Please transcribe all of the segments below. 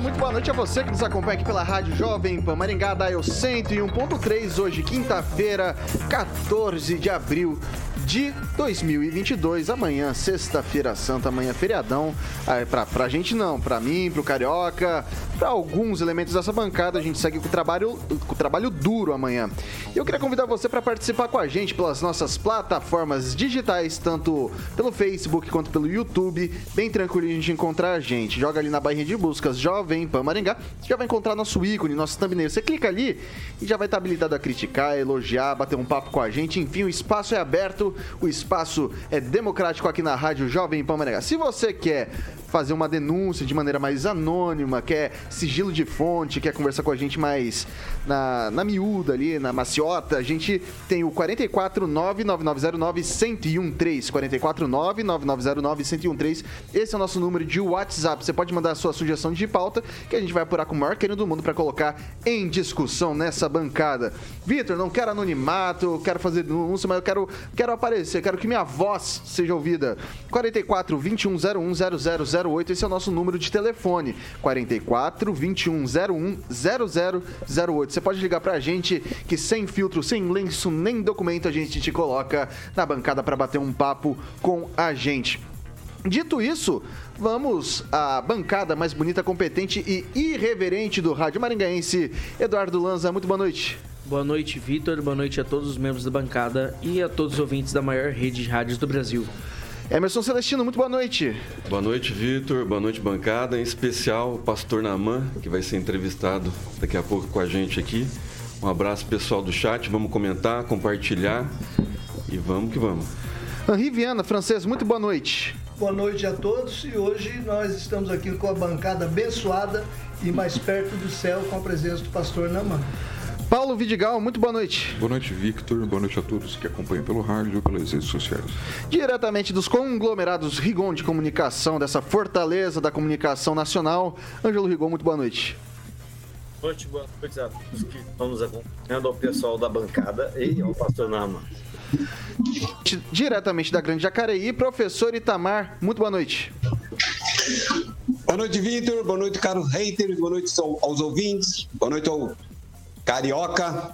muito boa noite a você que nos acompanha aqui pela Rádio Jovem Pan Maringá, Dial 101.3, hoje quinta-feira, 14 de abril de 2022. Amanhã, sexta-feira santa, amanhã feriadão. Ah, pra, pra gente não, pra mim, pro Carioca, alguns elementos dessa bancada, a gente segue com o trabalho, com o trabalho duro amanhã. E eu queria convidar você para participar com a gente pelas nossas plataformas digitais, tanto pelo Facebook quanto pelo YouTube. Bem tranquilo a gente encontrar a gente. Joga ali na barrinha de buscas Jovem Pan Maringá, já vai encontrar nosso ícone, nosso thumbnail. Você clica ali e já vai estar habilitado a criticar, elogiar, bater um papo com a gente. Enfim, o espaço é aberto o espaço é democrático aqui na Rádio Jovem Pan Maringá. Se você quer fazer uma denúncia de maneira mais anônima, quer sigilo de fonte, quer conversar com a gente mais na, na miúda ali, na maciota, a gente tem o 449-9909-1013. 449-9909-1013. Esse é o nosso número de WhatsApp. Você pode mandar a sua sugestão de pauta que a gente vai apurar com o maior querido do mundo para colocar em discussão nessa bancada. Vitor, não quero anonimato, quero fazer denúncia, mas eu quero, quero aparecer, quero que minha voz seja ouvida. 44 2101 0008, esse é o nosso número de telefone. 44 2101 0008. Você pode ligar pra gente que sem filtro, sem lenço, nem documento a gente te coloca na bancada para bater um papo com a gente. Dito isso, vamos à bancada mais bonita, competente e irreverente do Rádio Maringaense. Eduardo Lanza, muito boa noite. Boa noite, Vitor. Boa noite a todos os membros da bancada e a todos os ouvintes da maior rede de rádios do Brasil. Emerson Celestino, muito boa noite. Boa noite, Vitor. Boa noite, bancada. Em especial, o pastor Naman, que vai ser entrevistado daqui a pouco com a gente aqui. Um abraço pessoal do chat. Vamos comentar, compartilhar e vamos que vamos. Henri Viana, francês, muito boa noite. Boa noite a todos e hoje nós estamos aqui com a bancada abençoada e mais perto do céu com a presença do pastor Naman. Paulo Vidigal, muito boa noite. Boa noite, Victor. Boa noite a todos que acompanham pelo rádio ou pelas redes sociais. Diretamente dos conglomerados Rigon de comunicação, dessa fortaleza da comunicação nacional, Ângelo Rigon, muito boa noite. Boa noite, boa noite a todos que estão nos acompanhando, ao pessoal da bancada e ao pastor Nama. Diretamente da Grande Jacareí, professor Itamar, muito boa noite. Boa noite, Vitor. Boa noite, caros haters. Boa noite aos ouvintes. Boa noite ao Carioca.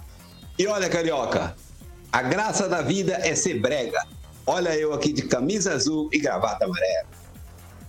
E olha, Carioca, a graça da vida é ser brega. Olha eu aqui de camisa azul e gravata amarela.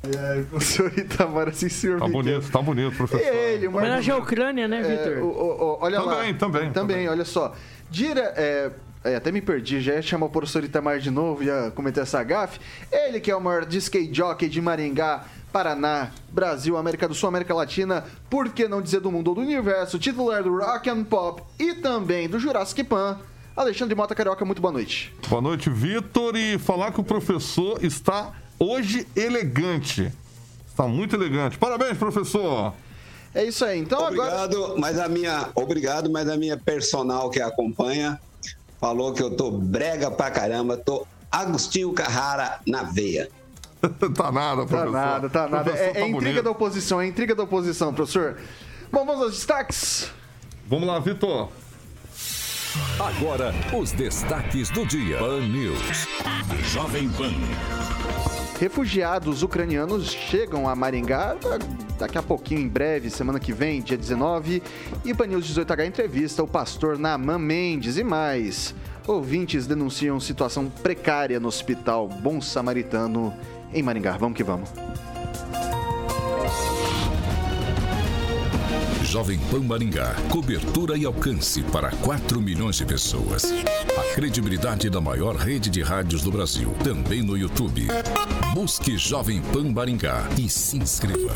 É, professor Itamar, assim, senhor. Tá bonito, tá bonito, professor. Ele, uma... Homenagem à Ucrânia, né, Vitor? É, o, o, o, olha também, lá. também, também. Também, olha só. Dire, é, é, até me perdi, já ia chamar o professor Itamar de novo, ia cometer essa gafe. Ele que é o maior disque jockey de Maringá, Paraná, Brasil, América do Sul, América Latina, por que não dizer do mundo ou do universo, titular do Rock and Pop e também do Jurassic Pan, Alexandre Mota Carioca, muito boa noite. Boa noite, Vitor. E falar que o professor está hoje elegante. Está muito elegante. Parabéns, professor. É isso aí. Então obrigado, agora. Mas a minha, obrigado, mas a minha personal que acompanha falou que eu tô brega pra caramba, tô Agostinho Carrara na veia. tá nada, professor. Tá nada, tá nada. É, tá é intriga bonito. da oposição, é intriga da oposição, professor. Bom, vamos aos destaques. Vamos lá, Vitor. Agora, os destaques do dia. Pan News. Jovem Pan. Refugiados ucranianos chegam a Maringá daqui a pouquinho, em breve, semana que vem, dia 19. E Pan News 18H entrevista o pastor Naaman Mendes e mais. Ouvintes denunciam situação precária no hospital Bom Samaritano em Maringá. Vamos que vamos. Jovem Pan Maringá. Cobertura e alcance para 4 milhões de pessoas. A credibilidade da maior rede de rádios do Brasil. Também no YouTube. Busque Jovem Pan Maringá e se inscreva.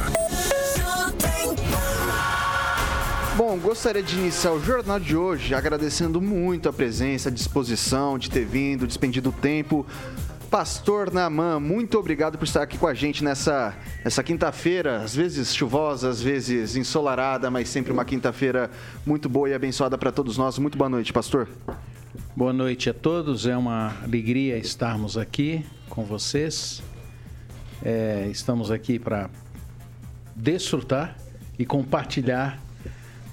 Bom, gostaria de iniciar o jornal de hoje agradecendo muito a presença, a disposição de ter vindo, despendido tempo. Pastor Naman, muito obrigado por estar aqui com a gente nessa, nessa quinta-feira, às vezes chuvosa, às vezes ensolarada, mas sempre uma quinta-feira muito boa e abençoada para todos nós. Muito boa noite, pastor. Boa noite a todos, é uma alegria estarmos aqui com vocês. É, estamos aqui para desfrutar e compartilhar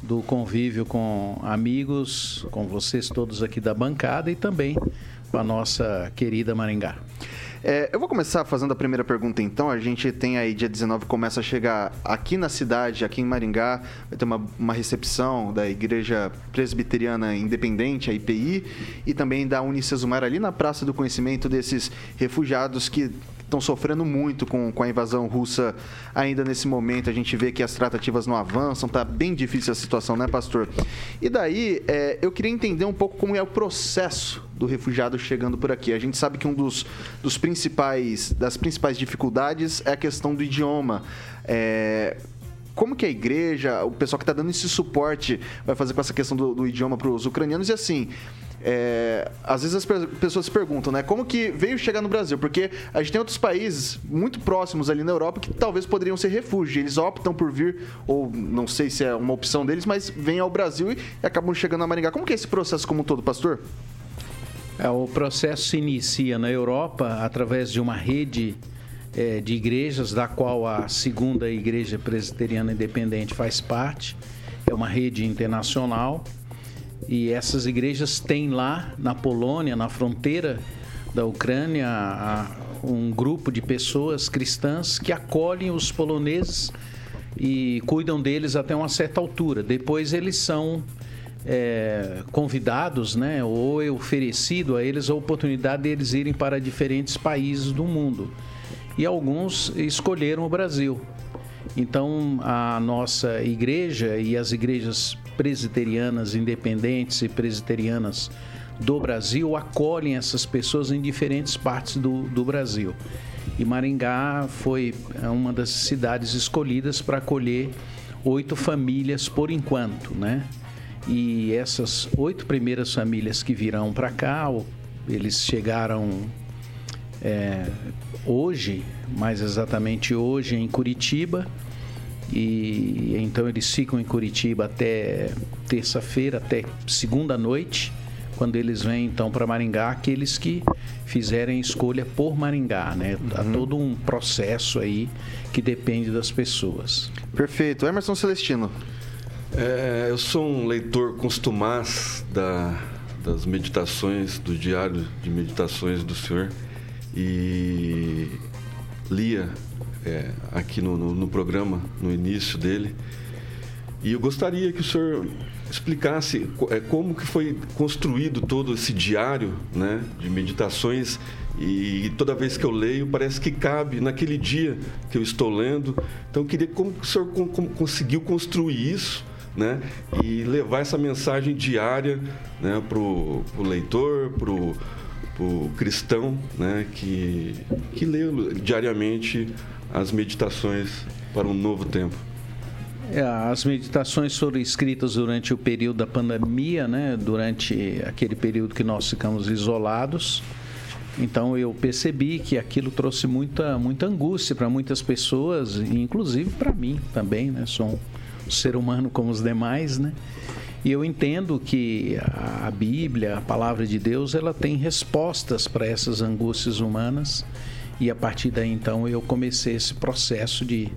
do convívio com amigos, com vocês todos aqui da bancada e também com a nossa querida Maringá. É, eu vou começar fazendo a primeira pergunta então. A gente tem aí, dia 19, começa a chegar aqui na cidade, aqui em Maringá, vai ter uma, uma recepção da Igreja Presbiteriana Independente, a IPI, e também da Unicesumar ali na Praça do Conhecimento desses refugiados que estão sofrendo muito com, com a invasão russa ainda nesse momento. A gente vê que as tratativas não avançam, tá bem difícil a situação, né, pastor? E daí, é, eu queria entender um pouco como é o processo do refugiado chegando por aqui. A gente sabe que um dos, dos principais, das principais dificuldades é a questão do idioma. É, como que a igreja, o pessoal que está dando esse suporte vai fazer com essa questão do, do idioma para os ucranianos e assim, é, às vezes as pessoas se perguntam, né? Como que veio chegar no Brasil? Porque a gente tem outros países muito próximos ali na Europa que talvez poderiam ser refúgio. Eles optam por vir, ou não sei se é uma opção deles, mas vêm ao Brasil e acabam chegando a Maringá. Como que é esse processo como um todo, pastor? É, o processo se inicia na Europa através de uma rede é, de igrejas, da qual a segunda Igreja Presbiteriana Independente faz parte. É uma rede internacional e essas igrejas têm lá na Polônia, na fronteira da Ucrânia, um grupo de pessoas cristãs que acolhem os poloneses e cuidam deles até uma certa altura. Depois eles são é, convidados, né, ou é oferecido a eles a oportunidade de eles irem para diferentes países do mundo. E alguns escolheram o Brasil. Então, a nossa igreja e as igrejas presbiterianas independentes e presbiterianas do Brasil acolhem essas pessoas em diferentes partes do, do Brasil. E Maringá foi uma das cidades escolhidas para acolher oito famílias por enquanto, né? E essas oito primeiras famílias que virão para cá, eles chegaram é, hoje, mais exatamente hoje, em Curitiba e então eles ficam em Curitiba até terça-feira, até segunda noite, quando eles vêm então para Maringá, aqueles que fizerem escolha por Maringá, né? Há uhum. todo um processo aí que depende das pessoas. Perfeito. Emerson Celestino. É, eu sou um leitor costumaz da, das meditações, do diário de meditações do senhor e lia é, aqui no, no, no, programa, no início dele. E eu gostaria que o senhor explicasse é, como que foi construído todo esse diário né, de meditações e toda vez que eu leio parece que cabe naquele dia que eu estou lendo. Então eu queria como que o senhor conseguiu construir isso né, e levar essa mensagem diária né, para o leitor, para o cristão né, que, que lê diariamente as meditações para um novo tempo? É, as meditações foram escritas durante o período da pandemia, né? durante aquele período que nós ficamos isolados. Então eu percebi que aquilo trouxe muita, muita angústia para muitas pessoas, inclusive para mim também, né? Sou um ser humano como os demais, né? E eu entendo que a Bíblia, a palavra de Deus, ela tem respostas para essas angústias humanas e a partir daí, então, eu comecei esse processo de,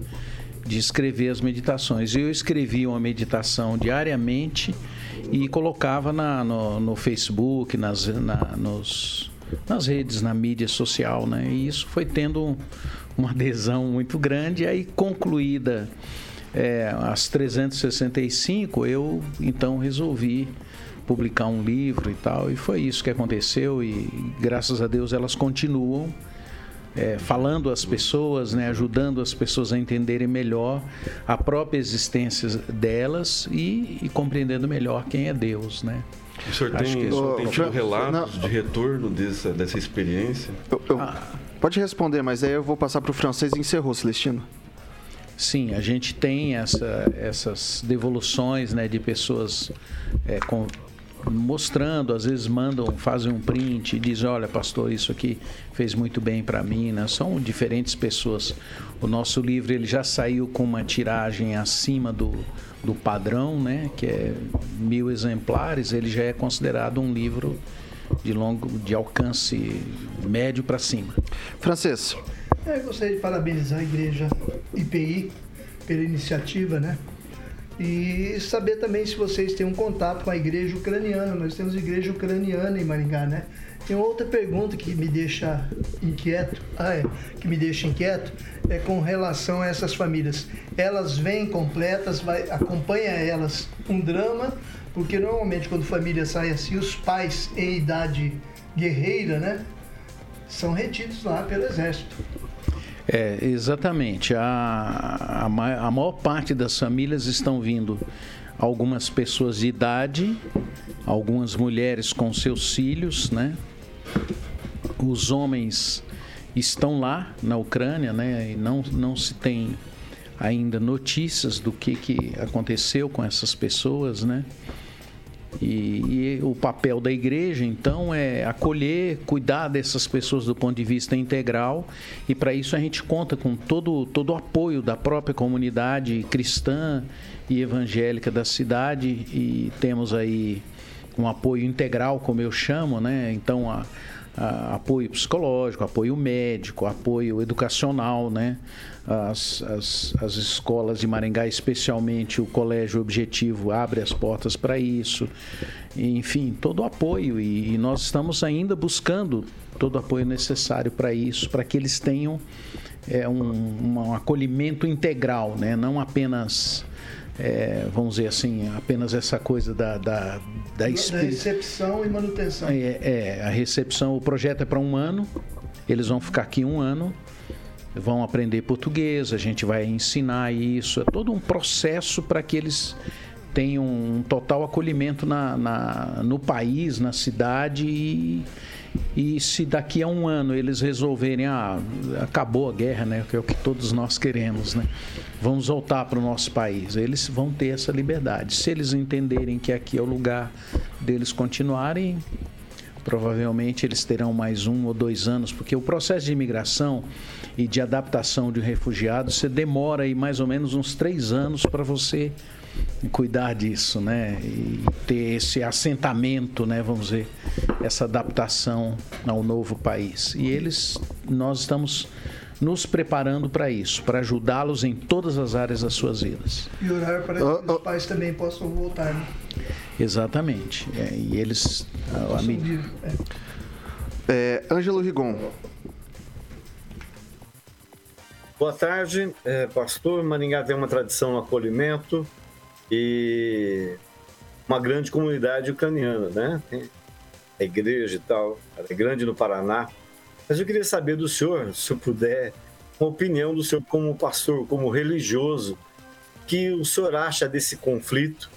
de escrever as meditações. Eu escrevia uma meditação diariamente e colocava na, no, no Facebook, nas, na, nos, nas redes, na mídia social, né? E isso foi tendo uma adesão muito grande. E aí, concluída é, as 365, eu então resolvi publicar um livro e tal. E foi isso que aconteceu. E graças a Deus elas continuam é, falando às pessoas, né, ajudando as pessoas a entenderem melhor a própria existência delas e, e compreendendo melhor quem é Deus, né? O senhor tem, que... o senhor tem tido relatos de retorno dessa, dessa experiência? Eu, eu, ah. Pode responder, mas aí eu vou passar para o francês e encerrou, Celestino. Sim, a gente tem essa, essas devoluções né, de pessoas é, com, mostrando, às vezes mandam, fazem um print e dizem, olha, pastor, isso aqui fez muito bem para mim, né? São diferentes pessoas. O nosso livro ele já saiu com uma tiragem acima do, do padrão, né? Que é mil exemplares. Ele já é considerado um livro de longo, de alcance médio para cima. Francês. É, eu gostaria de parabenizar a igreja IPI pela iniciativa, né? E saber também se vocês têm um contato com a igreja ucraniana. Nós temos igreja ucraniana em Maringá, né? Tem outra pergunta que me deixa inquieto, ah, é, que me deixa inquieto, é com relação a essas famílias. Elas vêm completas, vai, acompanha elas um drama, porque normalmente quando família sai assim, os pais em idade guerreira, né, são retidos lá pelo exército. É, exatamente. A, a, a maior parte das famílias estão vindo algumas pessoas de idade, algumas mulheres com seus filhos, né? Os homens estão lá na Ucrânia, né? E não, não se tem ainda notícias do que, que aconteceu com essas pessoas, né? E, e, o papel da igreja, então, é acolher, cuidar dessas pessoas do ponto de vista integral. E para isso a gente conta com todo, todo o apoio da própria comunidade cristã e evangélica da cidade. E temos aí um apoio integral, como eu chamo, né? Então, a, a, apoio psicológico, apoio médico, apoio educacional, né? as, as, as escolas de Maringá, especialmente o Colégio Objetivo, abre as portas para isso. Enfim, todo o apoio. E, e, nós estamos ainda buscando todo o apoio necessário para isso, para que eles tenham é, um, um acolhimento integral, né? não apenas. É, vamos dizer assim, apenas essa coisa da, da, da, recepção e manutenção. É, é, a recepção, o projeto é para um ano, eles vão ficar aqui um ano vão aprender português, a gente vai ensinar isso. É todo um processo para que eles tenham um total acolhimento na, na no país, na cidade e, e se daqui a um ano eles resolverem, ah, acabou a guerra, né? Que é o que todos nós queremos, né? Vamos voltar para o nosso país. Eles vão ter essa liberdade. Se eles entenderem que aqui é o lugar deles continuarem, provavelmente eles terão mais um ou dois anos, porque o processo de imigração e de adaptação de um refugiado, você demora aí mais ou menos uns três anos para você cuidar disso, né? E ter esse assentamento, né? Vamos dizer, essa adaptação ao novo país. E eles, nós estamos nos preparando para isso, para ajudá-los em todas as áreas das suas vidas. E orar para que oh, os pais também possam voltar, né? Exatamente. É, e eles. A, a, é. É, Ângelo Rigon, Boa tarde, é, pastor. Maringá tem uma tradição no acolhimento e uma grande comunidade ucraniana, né? A igreja e tal, é grande no Paraná. Mas eu queria saber do senhor, se eu puder, uma opinião do senhor como pastor, como religioso, que o senhor acha desse conflito,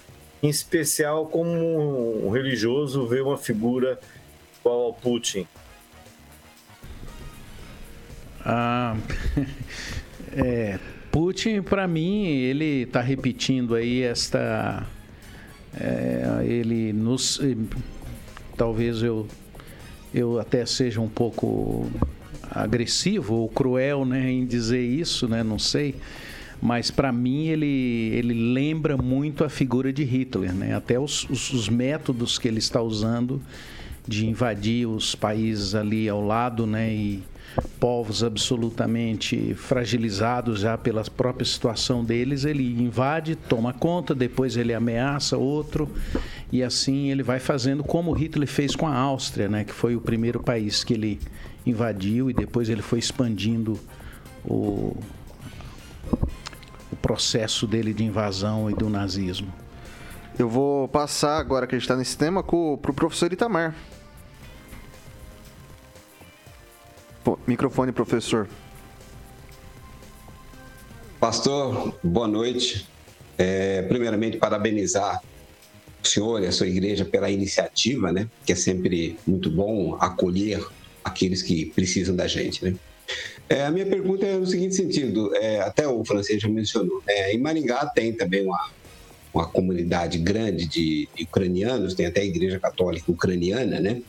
em especial como um religioso vê uma figura igual ao Putin. Ah, é, Putin, para mim, ele está repetindo aí esta. É, ele nos. Talvez eu, eu até seja um pouco agressivo ou cruel né, em dizer isso, né, não sei. Mas para mim ele, ele lembra muito a figura de Hitler, né? até os, os, os métodos que ele está usando de invadir os países ali ao lado, né? E povos absolutamente fragilizados já pela própria situação deles, ele invade, toma conta, depois ele ameaça outro e assim ele vai fazendo como Hitler fez com a Áustria, né? Que foi o primeiro país que ele invadiu e depois ele foi expandindo o, o processo dele de invasão e do nazismo. Eu vou passar agora que a gente está nesse tema para o professor Itamar. Microfone, professor. Pastor, boa noite. É, primeiramente, parabenizar o senhor e a sua igreja pela iniciativa, né? Que é sempre muito bom acolher aqueles que precisam da gente, né? É, a minha pergunta é no seguinte sentido, é, até o francês já mencionou, né? em Maringá tem também uma, uma comunidade grande de, de ucranianos, tem até a Igreja Católica Ucraniana, né?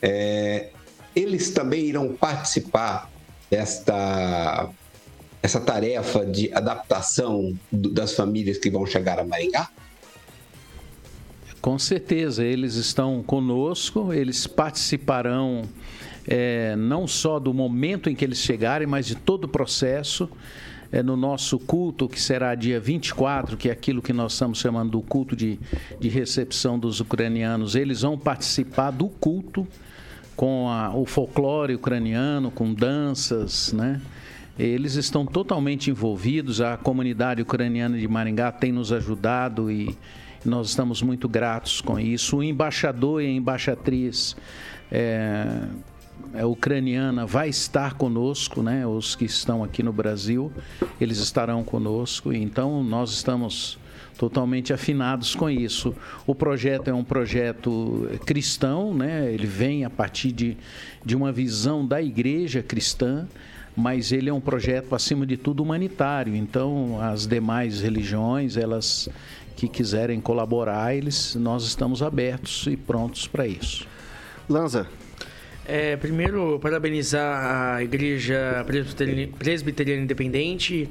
É, eles também irão participar desta essa tarefa de adaptação do, das famílias que vão chegar a Maringá? Com certeza, eles estão conosco, eles participarão é, não só do momento em que eles chegarem, mas de todo o processo. É, no nosso culto, que será dia 24, que é aquilo que nós estamos chamando do culto de, de recepção dos ucranianos, eles vão participar do culto com a, o folclore ucraniano, com danças, né? Eles estão totalmente envolvidos, a comunidade ucraniana de Maringá tem nos ajudado e nós estamos muito gratos com isso. O embaixador e a embaixatriz é, é, ucraniana vai estar conosco, né? Os que estão aqui no Brasil, eles estarão conosco. Então nós estamos totalmente afinados com isso. O projeto é um projeto cristão, né? Ele vem a partir de, de uma visão da igreja cristã mas ele é um projeto acima de tudo humanitário. Então, as demais religiões, elas que quiserem colaborar, eles nós estamos abertos e prontos para isso. Lanza. É, primeiro, parabenizar a Igreja Presbiteriana Independente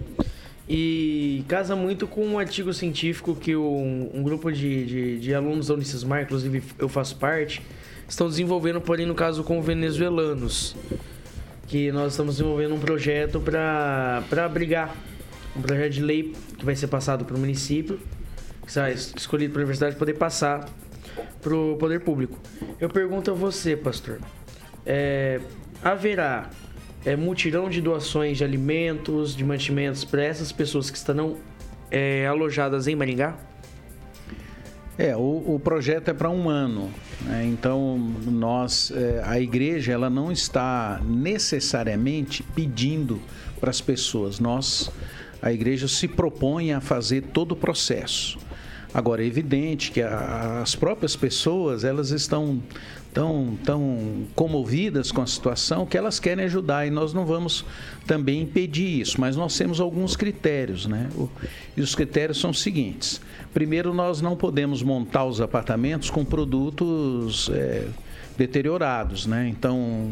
e casa muito com um artigo científico que um, um grupo de, de, de, alunos da Unicesmar, inclusive eu faço parte, estão desenvolvendo, porém no caso com venezuelanos que nós estamos desenvolvendo um projeto para abrigar um projeto de lei que vai ser passado para o município, que será escolhido para a universidade poder passar para o poder público. Eu pergunto a você, pastor, é, haverá é, mutirão de doações de alimentos, de mantimentos para essas pessoas que estarão é, alojadas em Maringá? É, o, o projeto é para um ano. Né? Então, nós, é, a igreja, ela não está necessariamente pedindo para as pessoas. Nós, a igreja se propõe a fazer todo o processo. Agora, é evidente que a, as próprias pessoas, elas estão tão, tão comovidas com a situação que elas querem ajudar e nós não vamos também impedir isso, mas nós temos alguns critérios, né? E os critérios são os seguintes: primeiro, nós não podemos montar os apartamentos com produtos é, deteriorados, né? Então,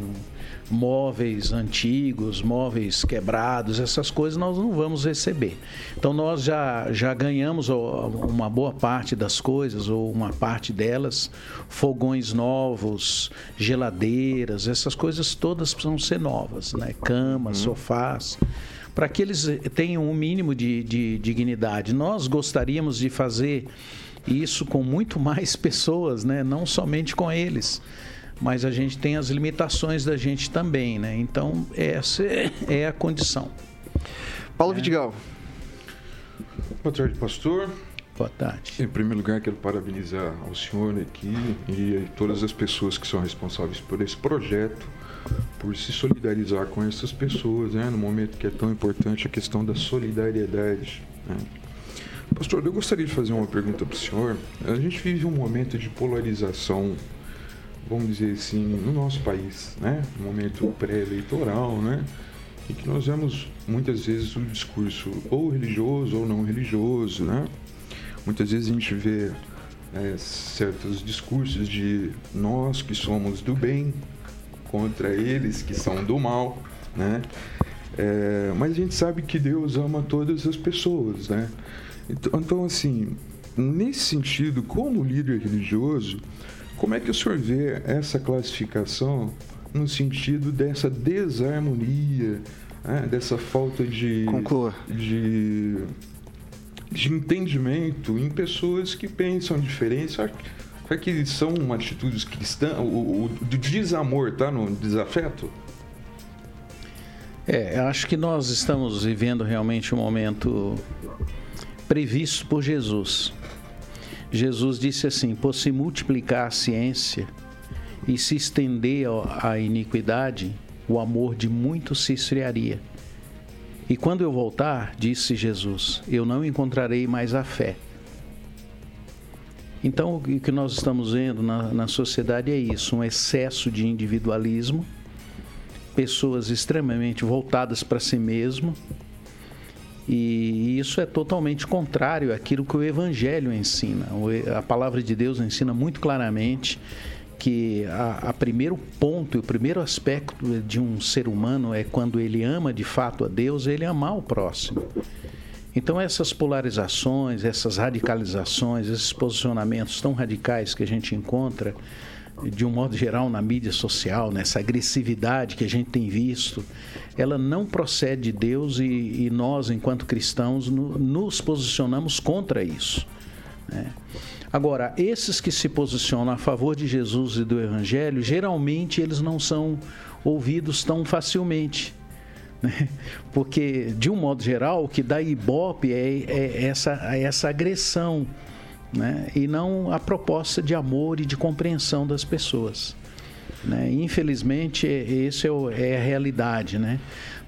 móveis antigos, móveis quebrados, essas coisas nós não vamos receber. Então nós já, já ganhamos uma boa parte das coisas, ou uma parte delas, fogões novos, geladeiras, essas coisas todas precisam ser novas, né? Camas, uhum. sofás para que eles tenham um mínimo de, de dignidade. Nós gostaríamos de fazer isso com muito mais pessoas, né? não somente com eles mas a gente tem as limitações da gente também, né? Então, essa é a condição. Paulo é. Vidigal. Boa tarde, pastor. Boa tarde. Em primeiro lugar, quero parabenizar ao senhor aqui e todas as pessoas que são responsáveis por esse projeto, por se solidarizar com essas pessoas, né, no momento que é tão importante a questão da solidariedade. Né? Pastor, eu gostaria de fazer uma pergunta para o senhor. A gente vive um momento de polarização vamos dizer assim, no nosso país, né? No momento pré-eleitoral, né? E que nós vemos muitas vezes o discurso ou religioso ou não religioso, né? Muitas vezes a gente vê é, certos discursos de nós que somos do bem contra eles que são do mal, né? É, mas a gente sabe que Deus ama todas as pessoas, né? Então, então assim, nesse sentido, como líder religioso, como é que o senhor vê essa classificação no sentido dessa desarmonia, né, dessa falta de, de, de entendimento em pessoas que pensam diferente? Será que são atitudes cristãs? O, o, o desamor está no desafeto? É, acho que nós estamos vivendo realmente um momento previsto por Jesus. Jesus disse assim: por se multiplicar a ciência e se estender a iniquidade, o amor de muitos se esfriaria. E quando eu voltar, disse Jesus, eu não encontrarei mais a fé. Então, o que nós estamos vendo na, na sociedade é isso: um excesso de individualismo, pessoas extremamente voltadas para si mesmo, e isso é totalmente contrário àquilo que o Evangelho ensina. A palavra de Deus ensina muito claramente que a, a, primeiro ponto, o primeiro aspecto de um ser humano é quando ele ama de fato a Deus, ele amar o próximo. Então essas polarizações, essas radicalizações, esses posicionamentos tão radicais que a gente encontra de um modo geral na mídia social, nessa agressividade que a gente tem visto, ela não procede de Deus e, e nós, enquanto cristãos, no, nos posicionamos contra isso. Né? Agora, esses que se posicionam a favor de Jesus e do Evangelho, geralmente eles não são ouvidos tão facilmente. Né? Porque, de um modo geral, o que dá ibope é, é essa, é essa agressão né? e não a proposta de amor e de compreensão das pessoas. Né? Infelizmente, é, o, é a realidade. Né?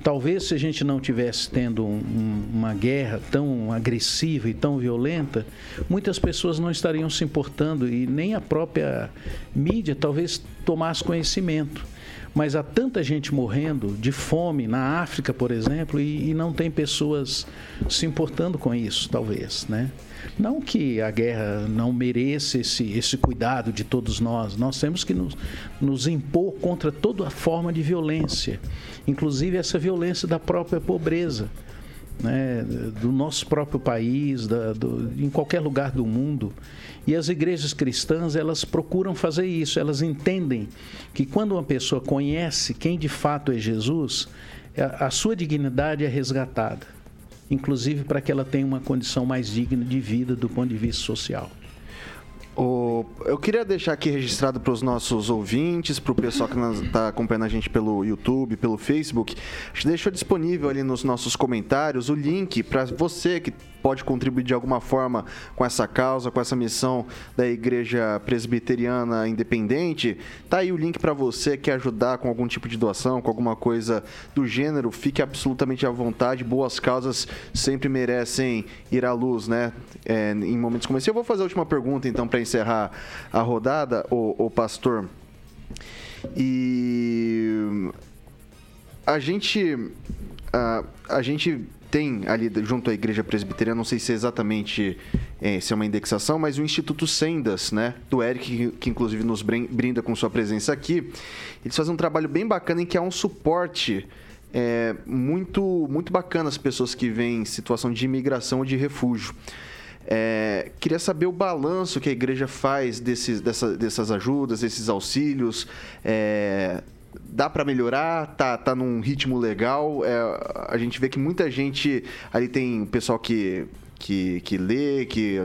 Talvez se a gente não tivesse tendo um, uma guerra tão agressiva e tão violenta, muitas pessoas não estariam se importando e nem a própria mídia talvez tomasse conhecimento. Mas há tanta gente morrendo de fome na África, por exemplo, e, e não tem pessoas se importando com isso, talvez, né? Não que a guerra não mereça esse, esse cuidado de todos nós, nós temos que nos, nos impor contra toda forma de violência, inclusive essa violência da própria pobreza. Né, do nosso próprio país, da, do, em qualquer lugar do mundo. E as igrejas cristãs, elas procuram fazer isso, elas entendem que quando uma pessoa conhece quem de fato é Jesus, a, a sua dignidade é resgatada inclusive para que ela tenha uma condição mais digna de vida do ponto de vista social. Eu queria deixar aqui registrado para os nossos ouvintes, para o pessoal que está acompanhando a gente pelo YouTube, pelo Facebook. A gente deixou disponível ali nos nossos comentários o link para você que pode contribuir de alguma forma com essa causa, com essa missão da Igreja Presbiteriana Independente. Tá aí o link para você que ajudar com algum tipo de doação, com alguma coisa do gênero. Fique absolutamente à vontade. Boas causas sempre merecem ir à luz, né? É, em momentos como esse. Eu vou fazer a última pergunta então para encerrar a rodada, o, o pastor. E a gente a, a gente tem ali junto à igreja presbiteriana, não sei se é exatamente é, se é uma indexação, mas o Instituto Sendas, né, do Eric, que, que inclusive nos brinda com sua presença aqui, eles fazem um trabalho bem bacana em que há um suporte é, muito, muito bacana às pessoas que vêm em situação de imigração ou de refúgio. É, queria saber o balanço que a igreja faz desses, dessa, dessas ajudas, desses auxílios. É, dá para melhorar, tá, tá num ritmo legal. É, a gente vê que muita gente ali tem pessoal que que, que lê, que,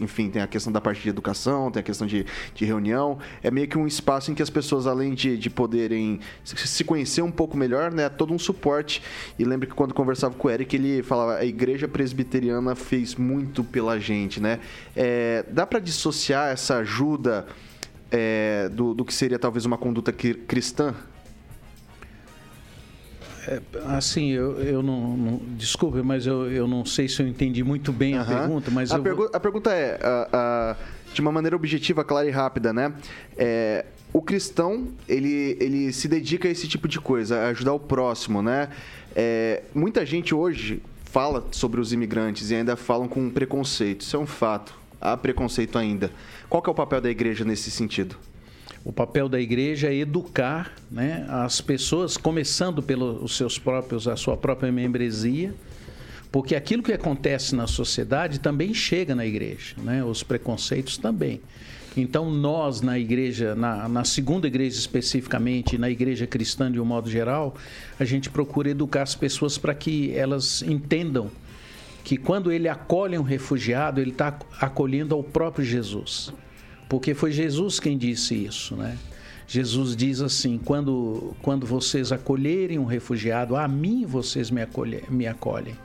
enfim, tem a questão da parte de educação, tem a questão de, de reunião. É meio que um espaço em que as pessoas, além de, de poderem se conhecer um pouco melhor, né, todo um suporte. E lembro que quando conversava com o Eric, ele falava a igreja presbiteriana fez muito pela gente, né? É, dá para dissociar essa ajuda é, do, do que seria talvez uma conduta cristã? É, assim, eu, eu não, não, Desculpe, mas eu, eu não sei se eu entendi muito bem a pergunta, mas a, eu pergu a pergunta é, a, a, de uma maneira objetiva, clara e rápida, né? É, o cristão, ele, ele se dedica a esse tipo de coisa, a ajudar o próximo, né? É, muita gente hoje fala sobre os imigrantes e ainda falam com preconceito. Isso é um fato. Há preconceito ainda. Qual é o papel da igreja nesse sentido? O papel da igreja é educar né, as pessoas, começando pelos seus próprios, a sua própria membresia, porque aquilo que acontece na sociedade também chega na igreja, né? os preconceitos também. Então, nós, na igreja, na, na, segunda igreja especificamente, na igreja cristã de um modo geral, a gente procura educar as pessoas para que elas entendam que quando ele acolhe um refugiado, ele está acolhendo ao próprio Jesus. Porque foi Jesus quem disse isso, né? Jesus diz assim: quando, quando vocês acolherem um refugiado, a mim vocês me, acolhe, me acolhem.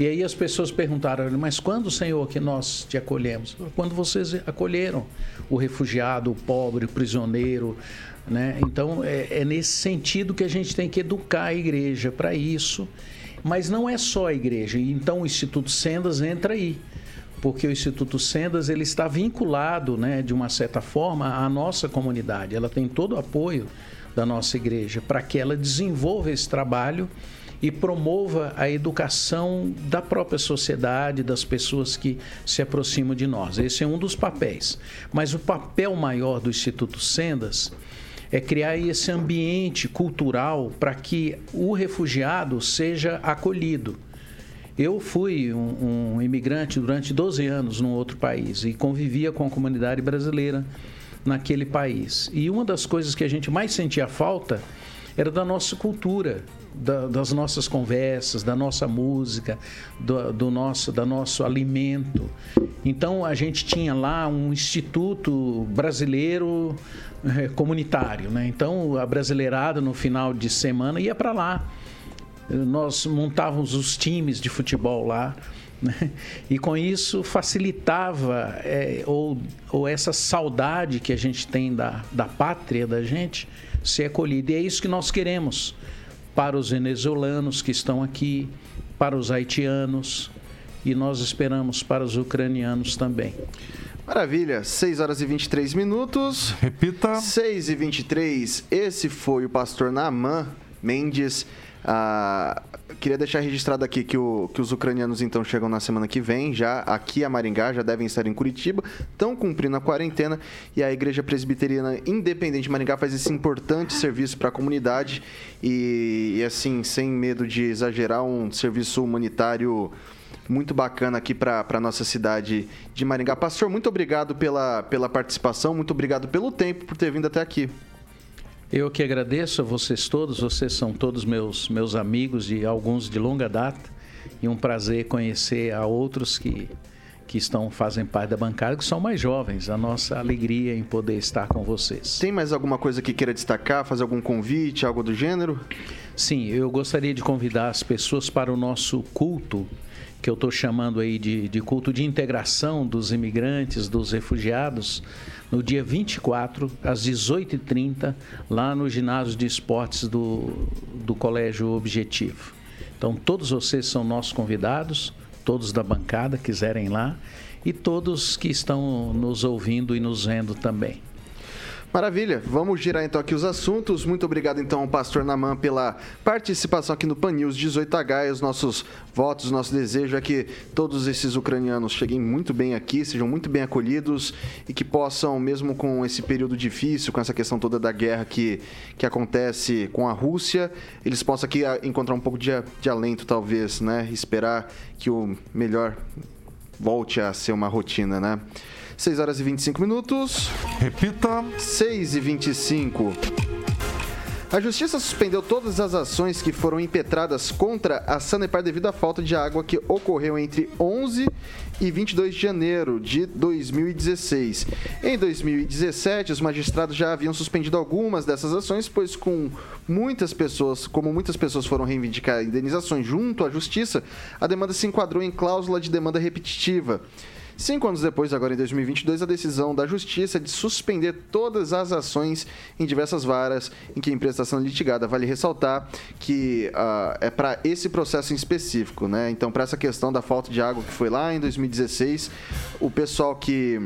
E aí as pessoas perguntaram, mas quando, Senhor, que nós te acolhemos? Quando vocês acolheram o refugiado, o pobre, o prisioneiro, Né? Então, é, é nesse sentido que a gente tem que educar a igreja para isso. Mas não é só a igreja. Então, o Instituto Sendas entra aí porque o Instituto Sendas ele está vinculado, né, de uma certa forma, à nossa comunidade. Ela tem todo o apoio da nossa igreja para que ela desenvolva esse trabalho e promova a educação da própria sociedade, das pessoas que se aproximam de nós. Esse é um dos papéis. Mas o papel maior do Instituto Sendas é criar esse ambiente cultural para que o refugiado seja acolhido eu fui um, um, imigrante durante 12 anos num outro país e convivia com a comunidade brasileira naquele país. E uma das coisas que a gente mais sentia falta era da nossa cultura, da, das nossas conversas, da nossa música, do, do, nosso, da nosso alimento. Então a gente tinha lá um instituto brasileiro eh, comunitário, né? Então a brasileirada no final de semana ia para lá nós montávamos os times de futebol lá. Né? E com isso facilitava, é, ou, ou essa saudade que a gente tem da, da pátria da gente ser acolhida. E é isso que nós queremos para os venezuelanos que estão aqui, para os haitianos e nós esperamos para os ucranianos também. Maravilha, 6 horas e 23 minutos. Repita. 6 e 23. Esse foi o pastor Naman Mendes ah, queria deixar registrado aqui que, o, que os ucranianos então chegam na semana que vem, já aqui a Maringá, já devem estar em Curitiba, estão cumprindo a quarentena. E a Igreja Presbiteriana Independente de Maringá faz esse importante serviço para a comunidade. E, e, assim, sem medo de exagerar, um serviço humanitário muito bacana aqui para a nossa cidade de Maringá. Pastor, muito obrigado pela, pela participação, muito obrigado pelo tempo, por ter vindo até aqui. Eu que agradeço a vocês todos, vocês são todos meus, meus amigos e alguns de longa data e um prazer conhecer a outros que, que estão fazem parte da bancada, que são mais jovens. A nossa alegria em poder estar com vocês. Tem mais alguma coisa que queira destacar, fazer algum convite, algo do gênero? Sim, eu gostaria de convidar as pessoas para o nosso culto, que eu estou chamando aí de, de culto de integração dos imigrantes, dos refugiados, no dia 24, às 18h30, lá no ginásio de esportes do, do Colégio Objetivo. Então, todos vocês são nossos convidados, todos da bancada quiserem ir lá e todos que estão nos ouvindo e nos vendo também. Maravilha, vamos girar então aqui os assuntos. Muito obrigado então ao pastor Naman pela participação aqui no Pan News 18H. E os nossos votos, nosso desejo é que todos esses ucranianos cheguem muito bem aqui, sejam muito bem acolhidos e que possam, mesmo com esse período difícil, com essa questão toda da guerra que, que acontece com a Rússia, eles possam aqui ah, encontrar um pouco de, de alento, talvez, né? Esperar que o melhor volte a ser uma rotina, né? 6 horas e 25 minutos. Repita. 6 e 25. A Justiça suspendeu todas as ações que foram impetradas contra a Sanepar devido à falta de água que ocorreu entre 11 e 22 de janeiro de 2016. Em 2017, os magistrados já haviam suspendido algumas dessas ações, pois com muitas pessoas, como muitas pessoas foram reivindicar indenizações junto à Justiça, a demanda se enquadrou em cláusula de demanda repetitiva. Cinco anos depois, agora em 2022, a decisão da Justiça de suspender todas as ações em diversas varas em que a empresa está sendo litigada. Vale ressaltar que uh, é para esse processo em específico, né? Então, para essa questão da falta de água que foi lá em 2016, o pessoal que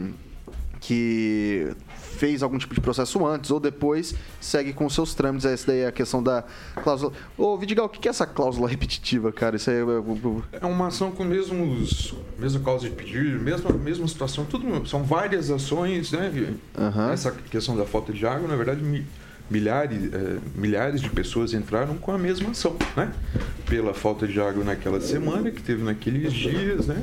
que fez algum tipo de processo antes ou depois, segue com seus trâmites. Essa daí é a questão da cláusula. Ô, Vidigal, o que é essa cláusula repetitiva, cara? Isso aí é... é uma ação com mesmos, mesma causa de pedido, mesma, mesma situação, tudo. São várias ações, né? Uhum. Essa questão da falta de água, na verdade, milhares, é, milhares de pessoas entraram com a mesma ação, né? Pela falta de água naquela semana, que teve naqueles dias, né?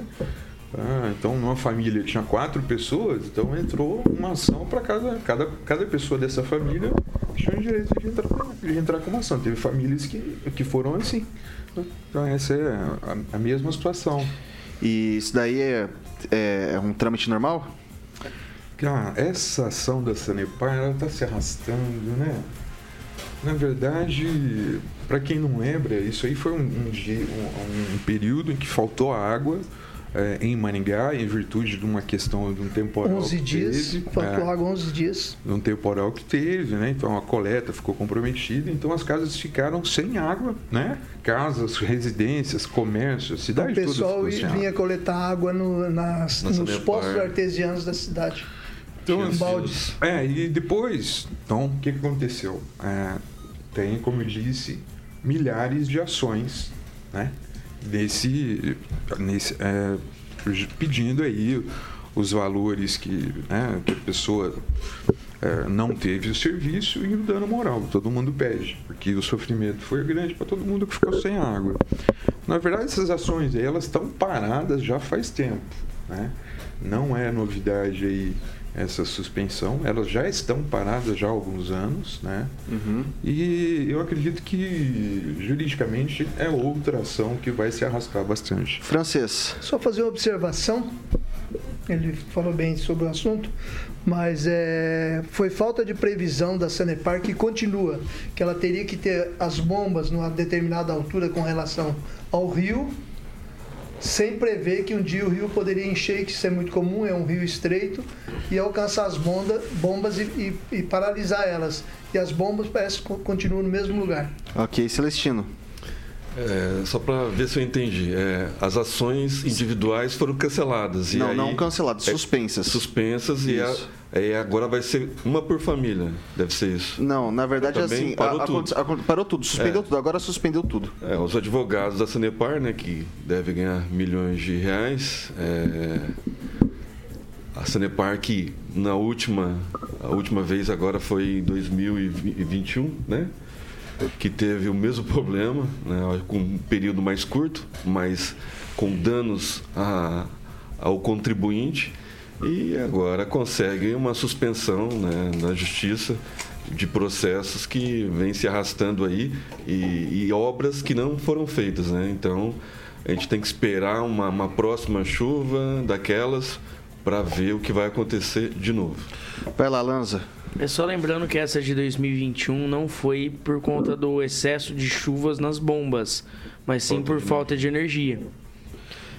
Ah, então, numa família tinha quatro pessoas, então entrou uma ação para cada, cada, cada pessoa dessa família tinha o direito de entrar, de entrar com uma ação. Teve famílias que, que foram assim. Né? Então, essa é a, a mesma situação. E isso daí é, é, é um trâmite normal? Ah, essa ação da Sanepar, ela está se arrastando, né? Na verdade, para quem não lembra, isso aí foi um, um, um, um período em que faltou água é, em Maringá, em virtude de uma questão de um temporal 11 que dias, teve. faltou é, água 11 dias. de um temporal que teve, né? Então a coleta ficou comprometida, então as casas ficaram sem água, né? Casas, residências, comércio, a O cidade toda pessoal ficou sem vinha água. coletar água no- nas, Na nos postos artesianos da cidade. Então, assim, baldes. É, e depois, então, o que que aconteceu? É, tem, como eu disse, milhares de ações, né? Nesse, nesse é, pedindo aí os valores que, né, que a pessoa é, não teve o serviço e o dano moral. Todo mundo pede, porque o sofrimento foi grande para todo mundo que ficou sem água. Na verdade, essas ações aí, elas estão paradas já faz tempo, né? Não é novidade aí essa suspensão, elas já estão paradas já há alguns anos, né? E eu acredito que juridicamente é outra ação que vai se arrastar bastante. Francês. Só fazer uma observação. Ele falou bem sobre o assunto, mas é, foi falta de previsão da Sanepar que continua, que ela teria que ter as bombas numa determinada altura com relação ao rio, sem prever que um dia o rio poderia encher, que isso é muito comum, é um rio estreito, e alcançar as bonda, bombas e, e- e paralisar elas. E as bombas parece que co- continuam no mesmo lugar. Ok, Celestino. É, só para ver se eu entendi. É, as ações individuais foram canceladas. e não, aí- não canceladas, é, suspensas. Suspensas e, a, Aí agora vai ser uma por família. Deve ser isso. Não, na verdade é Também assim, parou a- tudo. a- parou tudo, suspendeu É. tudo, agora suspendeu tudo. É, os advogados da Sanepar, né, que deve ganhar milhões de reais. é, a Sanepar que na última, a última vez agora foi em 2021, né? Que teve o mesmo problema, né, com um período mais curto, mas com danos a- ao contribuinte. E agora consegue uma suspensão né, na justiça de processos que vem se arrastando aí e, e obras que não foram feitas, né? Então a gente tem que esperar uma, uma próxima chuva daquelas para ver o que vai acontecer de novo. Vai lá, Lanza. É só lembrando que essa de 2021 não foi por conta do excesso de chuvas nas bombas, mas sim por falta de energia.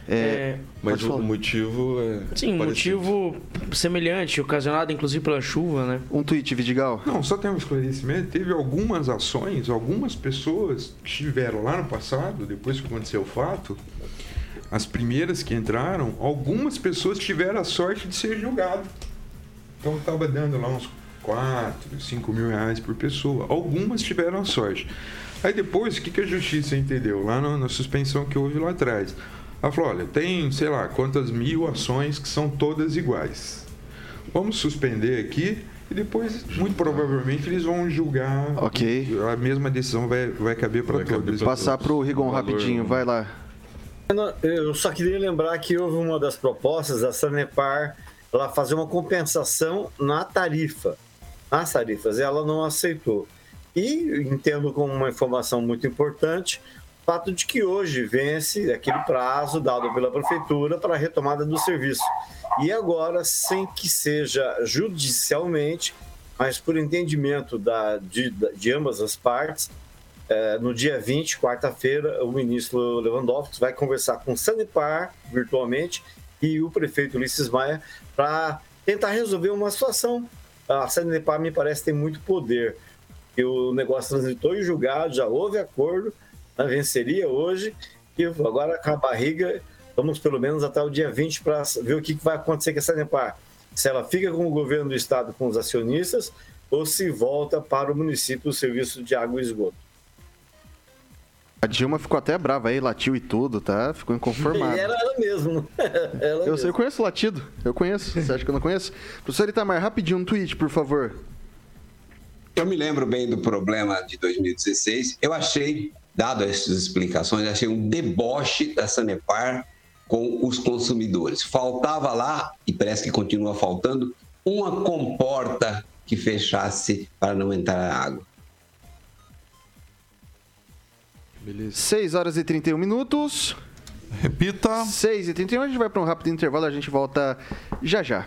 É, Mas Pode o, falar. motivo é. sim, um parecido. motivo semelhante, ocasionado inclusive pela chuva, né? Um tweet, Vidigal. Não, só tem um esclarecimento. Teve algumas ações, algumas pessoas que estiveram lá no passado, depois que aconteceu o fato, as primeiras que entraram, algumas pessoas tiveram a sorte de ser julgado. Então estava dando lá uns 4, 5 mil reais por pessoa. Algumas tiveram a sorte. Aí depois, o que, que a justiça entendeu? Lá na, na suspensão que houve lá atrás. Ela falou, olha, tem, sei lá, quantas mil ações que são todas iguais. Vamos suspender aqui e depois, muito provavelmente, eles vão julgar. Ok. A mesma decisão vai, vai caber para todos. pra Passar pro Rigon Valor, rapidinho, vai lá. Eu só queria lembrar que houve uma das propostas da Sanepar ela fazer uma compensação na tarifa, nas tarifas, e ela não aceitou. E entendo como uma informação muito importante o fato de que hoje vence aquele prazo dado pela prefeitura para a retomada do serviço. E agora, sem que seja judicialmente, mas por entendimento da, de, de ambas as partes, é, no dia 20, quarta-feira, o ministro Lewandowski vai conversar com o Sanepar virtualmente e o prefeito Ulisses Maia para tentar resolver uma situação. A Sanepar me parece ter muito poder. E o negócio transitou em julgado, já houve acordo, né, venceria hoje, e agora com a barriga, vamos pelo menos até o dia 20 para ver o que vai acontecer com a Sanepar. Se ela fica com o governo do estado, com os acionistas, ou se volta para o município o serviço de água e esgoto. A Dilma ficou até brava aí, latiu e tudo, tá? Ficou inconformada. E era ela mesmo. Ela Eu sei, eu mesmo. conheço o latido. Eu conheço. Você acha que eu não conheço? Professor Itamar, rapidinho um tweet, por favor. Eu me lembro bem do problema de 2016. Eu achei, dado essas explicações, achei um deboche da Sanepar com os consumidores. Faltava lá, e parece que continua faltando, uma comporta que fechasse para não entrar água. Beleza. 6 horas e 31 minutos. Repita. 6 e 31, a gente vai para um rápido intervalo, a gente volta já já.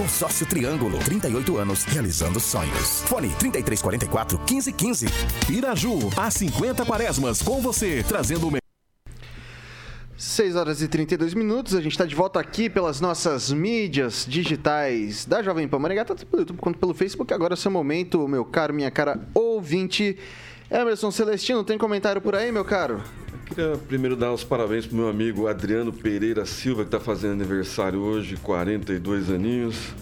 Consórcio Triângulo, 38 anos, realizando sonhos. Fone 3344 1515. Piraju, há 50 quaresmas com você, trazendo o 6 horas e 32 minutos, a gente está de volta aqui pelas nossas mídias digitais da Jovem Pan Maringá, tanto pelo YouTube quanto pelo Facebook. Agora é seu momento, meu caro, minha cara ouvinte. Emerson Celestino, tem comentário por aí, meu caro? Queria primeiro dar os parabéns pro meu amigo Adriano Pereira Silva, que está fazendo aniversário hoje, 42 aninhos.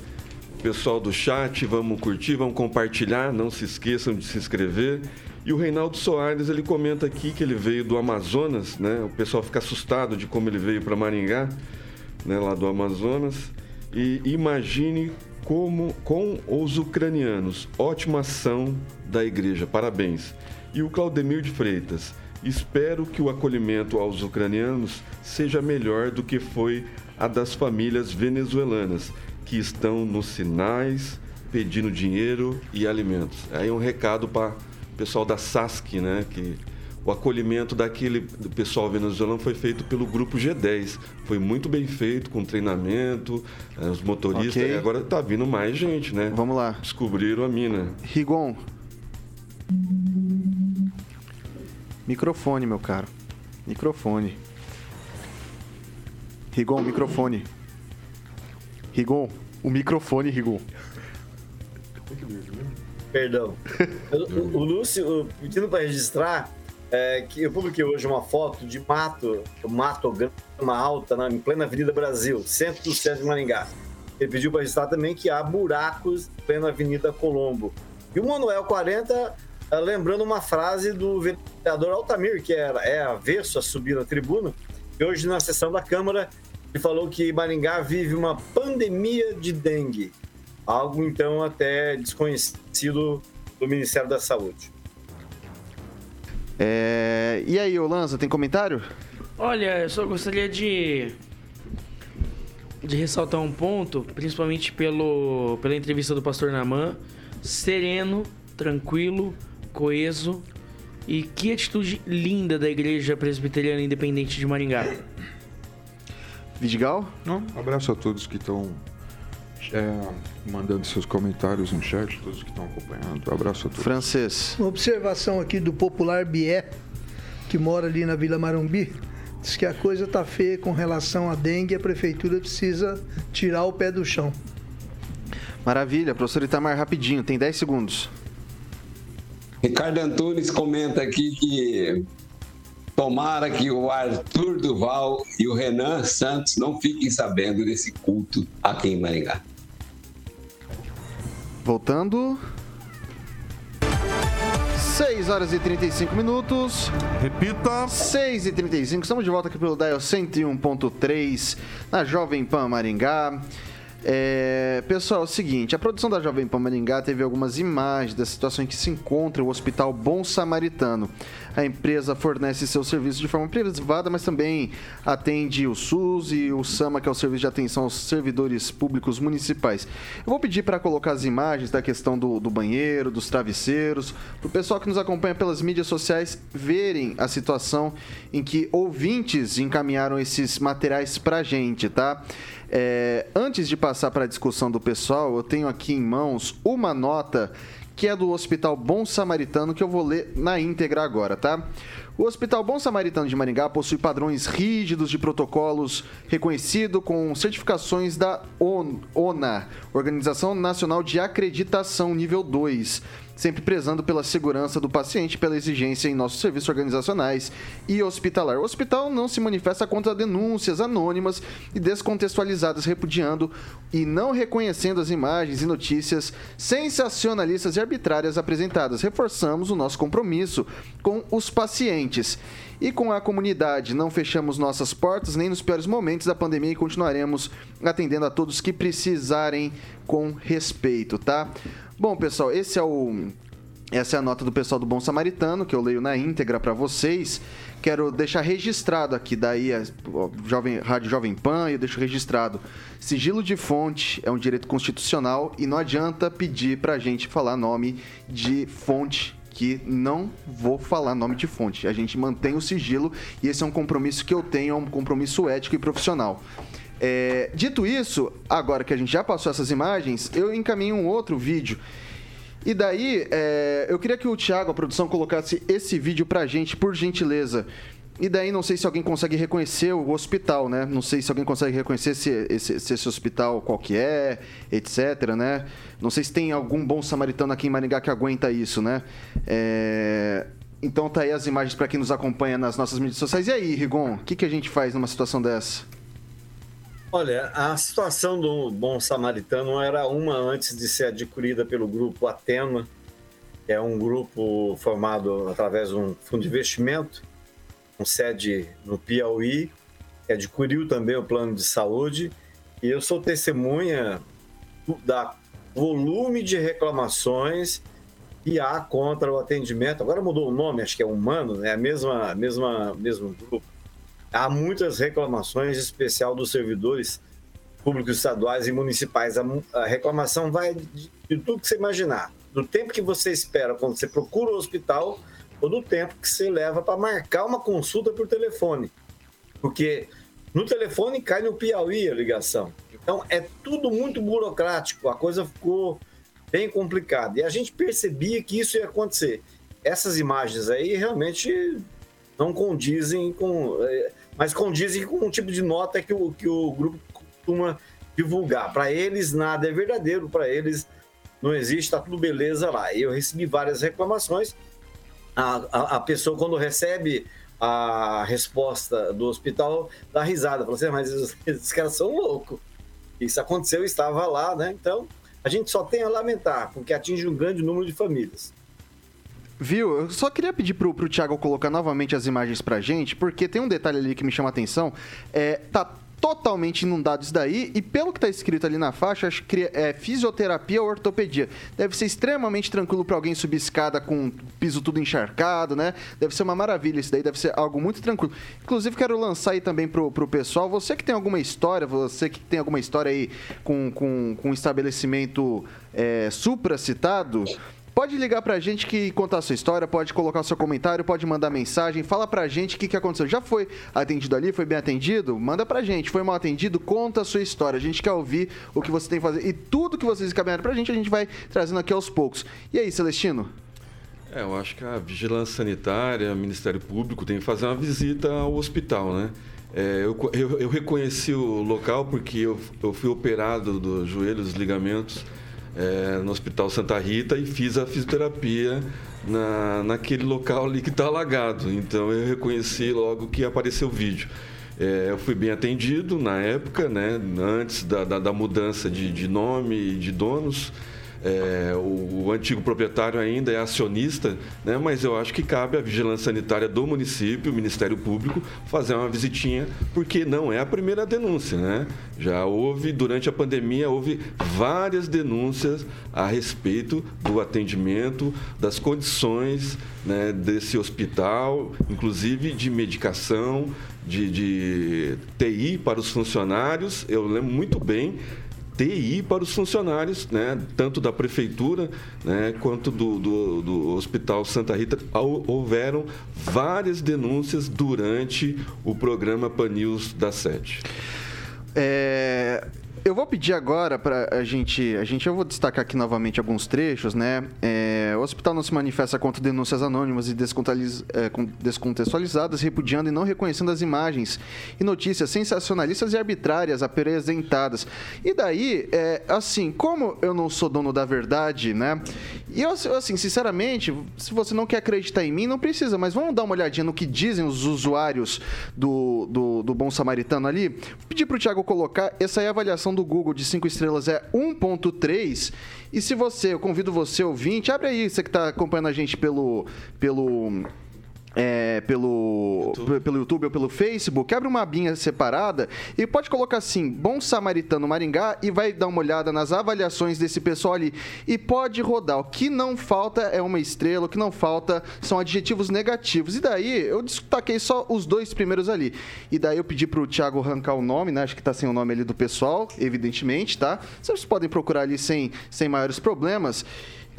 Pessoal do chat, vamos curtir, vamos compartilhar, não se esqueçam de se inscrever. E o Reinaldo Soares, ele comenta aqui que ele veio do Amazonas, né? O pessoal fica assustado de como ele veio para Maringá, né, lá do Amazonas. E imagine como com os ucranianos. Ótima ação da igreja, parabéns. E o Claudemir de Freitas, Espero que o acolhimento aos ucranianos seja melhor do que foi a das famílias venezuelanas, que estão nos sinais pedindo dinheiro e alimentos. Aí um recado para o pessoal da SASC, né, que o acolhimento daquele do pessoal venezuelano foi feito pelo grupo G10. Foi muito bem feito, com treinamento, eh, os motoristas. Okay. E agora tá vindo mais gente, né? Vamos lá. Descobriram a mina. Rigon, Microfone, meu caro. Microfone. Rigon, microfone. Rigon, o microfone, Rigon. Perdão. o, Lúcio, pedindo para registrar, é, que eu publiquei hoje uma foto de mato, mato grama alta, na, em plena Avenida Brasil, centro do centro de Maringá. Ele pediu para registrar também que há buracos em plena Avenida Colombo. E o Manuel 40 Tá lembrando uma frase do vereador Altamir, que era, é avesso a subir na tribuna, e hoje na sessão da Câmara ele falou que Maringá vive uma pandemia de dengue, algo então até desconhecido do Ministério da Saúde. É... E aí, Olanza, tem comentário? Olha, eu só gostaria de de ressaltar um ponto, principalmente pelo, pela entrevista do pastor Naman, sereno, tranquilo, coeso e que atitude linda da Igreja Presbiteriana Independente de Maringá. Vidigal? Não, abraço a todos que estão é, mandando seus comentários no chat, todos que estão acompanhando. abraço a todos. Francês. Uma observação aqui do popular Bié, que mora ali na Vila Marumbi. Diz que a coisa está feia com relação à dengue e a prefeitura precisa tirar o pé do chão. Maravilha, professor Itamar, rapidinho, tem 10 segundos. Ricardo Antunes comenta aqui que tomara que o Arthur Duval e o Renan Santos não fiquem sabendo desse culto aqui em Maringá. Voltando. 6 horas e 35 minutos. Repita. 6 e 35. Estamos de volta aqui pelo Dial 101.3 na Jovem Pan Maringá. É, pessoal, é o seguinte, a produção da Jovem Pan Maringá teve algumas imagens da situação em que se encontra o Hospital Bom Samaritano. A empresa fornece seus serviços de forma privada, mas também atende o SUS e o SAMA, que é o Serviço de Atenção aos Servidores Públicos Municipais. Eu vou pedir para colocar as imagens da questão do, do banheiro, dos travesseiros, para o pessoal que nos acompanha pelas mídias sociais verem a situação em que ouvintes encaminharam esses materiais para a gente, tá? É, antes de passar para a discussão do pessoal, eu tenho aqui em mãos uma nota que é do Hospital Bom Samaritano, que eu vou ler na íntegra agora, tá? O Hospital Bom Samaritano de Maringá possui padrões rígidos de protocolos reconhecido com certificações da ONA, Organização Nacional de Acreditação nível 2 sempre prezando pela segurança do paciente, pela exigência em nossos serviços organizacionais e hospitalar. O hospital não se manifesta contra denúncias anônimas e descontextualizadas, repudiando e não reconhecendo as imagens e notícias sensacionalistas e arbitrárias apresentadas. Reforçamos o nosso compromisso com os pacientes e com a comunidade. Não fechamos nossas portas nem nos piores momentos da pandemia e continuaremos atendendo a todos que precisarem com respeito, tá? Bom, pessoal, esse é o essa é a nota do pessoal do Bom Samaritano, que eu leio na íntegra para vocês. Quero deixar registrado aqui, daí a Jovem, Rádio Jovem Pan, eu deixo registrado. Sigilo de fonte é um direito constitucional e não adianta pedir para a gente falar nome de fonte não vou falar nome de fonte. A gente mantém o sigilo e esse é um compromisso que eu tenho, é um compromisso ético e profissional. É, dito isso, agora que a gente já passou essas imagens, eu encaminho um outro vídeo. E daí, é, eu queria que o Thiago, a produção, colocasse esse vídeo pra gente, por gentileza. E daí não sei se alguém consegue reconhecer o hospital, né? Não sei se alguém consegue reconhecer se esse, se esse hospital qual que é, etc, né? Não sei se tem algum bom samaritano aqui em Maringá que aguenta isso, né? É... Então tá aí as imagens para quem nos acompanha nas nossas mídias sociais. E aí, Rigon, o que, que a gente faz numa situação dessa? Olha, a situação do Bom Samaritano era uma antes de ser adquirida pelo grupo Atena, que é um grupo formado através de um fundo de investimento com sede no Piauí, adquiriu também o plano de saúde, e eu sou testemunha da volume de reclamações que há contra o atendimento. Agora mudou o nome, acho que é humano, né? A mesma, mesma, mesmo grupo. Há muitas reclamações, em especial dos servidores públicos estaduais e municipais. A, a reclamação vai de, de tudo que você imaginar. Do tempo que você espera quando você procura o hospital todo o tempo que você leva para marcar uma consulta por telefone. Porque no telefone cai no Piauí a ligação. Então é tudo muito burocrático, a coisa ficou bem complicada. E a gente percebia que isso ia acontecer. Essas imagens aí realmente não condizem com. É, mas condizem com o tipo de nota que o, que o grupo costuma divulgar. Para eles, nada é verdadeiro, para eles não existe, está tudo beleza lá. Eu recebi várias reclamações a, a, pessoa, quando recebe a resposta do hospital, dá risada. Fala assim, mas esses caras são loucos. Isso aconteceu, estava lá, né? Então, a gente só tem a lamentar, porque atinge um grande número de famílias. Viu? Eu só queria pedir pro, pro Thiago colocar novamente as imagens pra gente, porque tem um detalhe ali que me chama a atenção. É, tá totalmente inundado isso daí. E pelo que está escrito ali na faixa, acho que é fisioterapia ou ortopedia. Deve ser extremamente tranquilo para alguém subir escada com piso tudo encharcado, né? Deve ser uma maravilha isso daí, deve ser algo muito tranquilo. Inclusive, quero lançar aí também pro, pro pessoal. Você que tem alguma história, você que tem alguma história aí com, com, com um estabelecimento é, supracitado. Pode ligar pra gente que contar a sua história, pode colocar seu comentário, pode mandar mensagem, fala pra gente o que, que aconteceu. Já foi atendido ali? Foi bem atendido? Manda pra gente. Foi mal atendido? Conta a sua história. A gente quer ouvir o que você tem que fazer. E tudo que vocês encaminharam pra gente, a gente vai trazendo aqui aos poucos. E aí, Celestino? É, eu acho que a Vigilância Sanitária, o Ministério Público tem que fazer uma visita ao hospital, né? É, eu, eu, eu, reconheci o local porque eu, eu fui operado dos joelhos, ligamentos é, no Hospital Santa Rita e fiz a fisioterapia na, naquele local ali que está alagado. Então eu reconheci logo que apareceu o vídeo. É, eu fui bem atendido na época, né, antes da, da, da mudança de, de nome e de donos. É, o, o, antigo proprietário ainda é acionista, né, mas eu acho que cabe à vigilância sanitária do município, Ministério Público, fazer uma visitinha, porque não é a primeira denúncia. Né? Já houve, durante a pandemia, houve várias denúncias a respeito do atendimento, das condições né, desse hospital, inclusive de medicação, de, de TI para os funcionários. Eu lembro muito bem TI para os funcionários, né, tanto da prefeitura né, quanto do, do, do, Hospital Santa Rita. Houveram várias denúncias durante o programa Panils da Sede. É, Eu vou pedir agora para a gente, a gente, eu vou destacar aqui novamente alguns trechos, né? É, o hospital não se manifesta contra denúncias anônimas e é, descontextualizadas, repudiando e não reconhecendo as imagens e notícias sensacionalistas e arbitrárias apresentadas. E daí, é, assim, como eu não sou dono da verdade, né? E eu, assim, sinceramente, se você não quer acreditar em mim, não precisa, mas vamos dar uma olhadinha no que dizem os usuários do, do, do Bom Samaritano ali. Vou pedir pro Thiago colocar, essa é a avaliação do Google de 5 estrelas é 1.3. E se você, eu convido você, ouvinte, abre aí, você que tá acompanhando a gente pelo. pelo é, pelo, YouTube. pelo YouTube ou pelo Facebook, abre uma abinha separada e pode colocar assim, Bom Samaritano Maringá e vai dar uma olhada nas avaliações desse pessoal ali e pode rodar. O que não falta é uma estrela, o que não falta são adjetivos negativos. E daí eu destaquei só os dois primeiros ali. E daí eu pedi pro Thiago arrancar o nome, né? Acho que tá sem o nome ali do pessoal, evidentemente, tá? Vocês podem procurar ali sem, sem maiores problemas.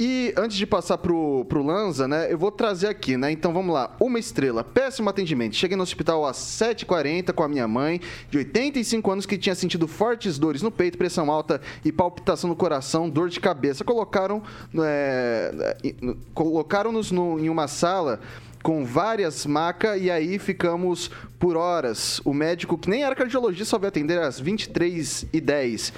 E antes de passar pro, pro Lanza, né, eu vou trazer aqui, né? Então vamos lá. Uma estrela, péssimo atendimento. Cheguei no hospital às 7h40 com a minha mãe, de 85 anos, que tinha sentido fortes dores no peito, pressão alta e palpitação no coração, dor de cabeça. Colocaram, é, colocaram-nos no- em uma sala com várias macas e aí ficamos por horas. O médico, que nem era cardiologista, só veio atender às 23h10.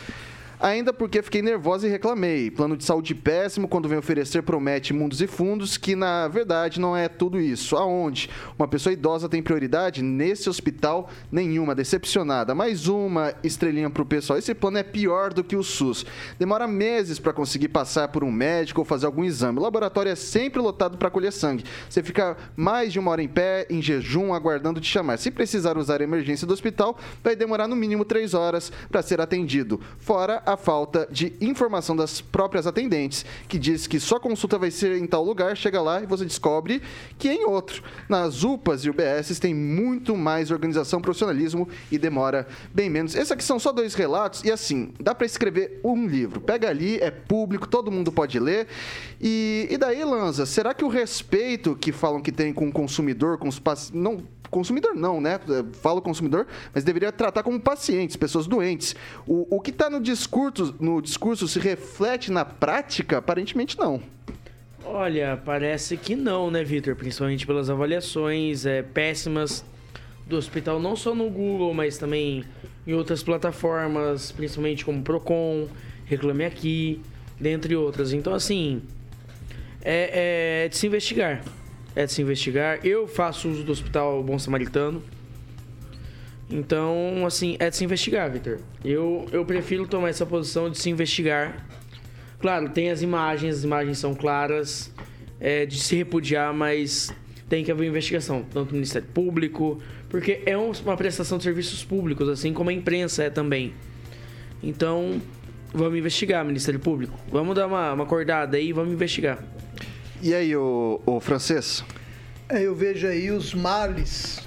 Ainda porque fiquei nervosa e reclamei. Plano de saúde péssimo, quando vem oferecer, promete mundos e fundos, que na verdade não é tudo isso. Aonde? Uma pessoa idosa tem prioridade? Nesse hospital, nenhuma. Decepcionada. Mais uma estrelinha pro pessoal. Esse plano é pior do que o SUS. Demora meses para conseguir passar por um médico ou fazer algum exame. O laboratório é sempre lotado para colher sangue. Você fica mais de uma hora em pé, em jejum, aguardando te chamar. Se precisar usar a emergência do hospital, vai demorar no mínimo três horas para ser atendido. Fora a falta de informação das próprias atendentes, que diz que sua consulta vai ser em tal lugar, chega lá e você descobre que é em outro. Nas UPAs e UBSs tem muito mais organização, profissionalismo e demora bem menos. Esses aqui são só dois relatos e assim, dá para escrever um livro. Pega ali, é público, todo mundo pode ler. E, e daí, Lanza, será que o respeito que falam que tem com o consumidor, com os pacientes, não consumidor não, né? Falo consumidor, mas deveria tratar como pacientes, pessoas doentes. O, o que está no discurso, no discurso se reflete na prática? Aparentemente não. Olha, parece que não, né, Vitor? Principalmente pelas avaliações é, péssimas do hospital, não só no Google, mas também em outras plataformas, principalmente como Procon, Reclame Aqui, dentre outras. Então, assim, é, é de se investigar. É de se investigar. Eu faço uso do Hospital Bom Samaritano. Então, assim, é de se investigar, Vitor. Eu, eu prefiro tomar essa posição de se investigar. Claro, tem as imagens, as imagens são claras, é de se repudiar, mas tem que haver investigação, tanto no Ministério Público, porque é um- uma prestação de serviços públicos, assim como a imprensa é também. Então, vamos investigar, Ministério Público. Vamos dar uma, uma acordada aí e vamos investigar. E aí, o, o francês? É, eu vejo aí os males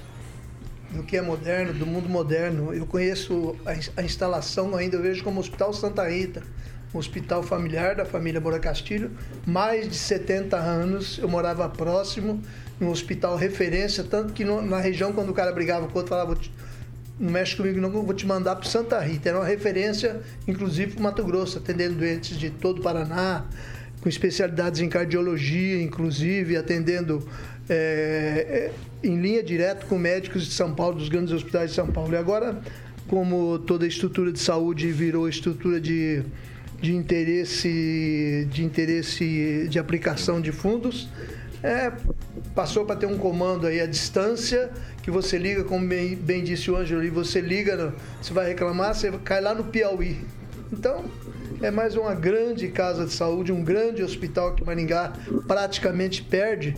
do que é moderno, do mundo moderno. Eu conheço a, a instalação ainda, eu vejo como Hospital Santa Rita, um hospital familiar da família Moura Castilho. Mais de 70 anos, eu morava próximo, num hospital referência, tanto que no- na região, quando o cara brigava com o outro, falava, "Vou te- não mexe comigo não, vou te mandar para Santa Rita. Era uma referência, inclusive, para Mato Grosso, atendendo doentes de todo o Paraná, com especialidades em cardiologia, inclusive, atendendo é, é, em linha direto com médicos de São Paulo, dos grandes hospitais de São Paulo. E agora, como toda a estrutura de saúde virou estrutura de, de interesse de interesse de aplicação de fundos, é, passou para ter um comando aí à distância, que você liga, como bem, bem disse o Ângelo, e você liga, no- você vai reclamar, você cai lá no Piauí. Então, é mais uma grande casa de saúde, um grande hospital que Maringá praticamente perde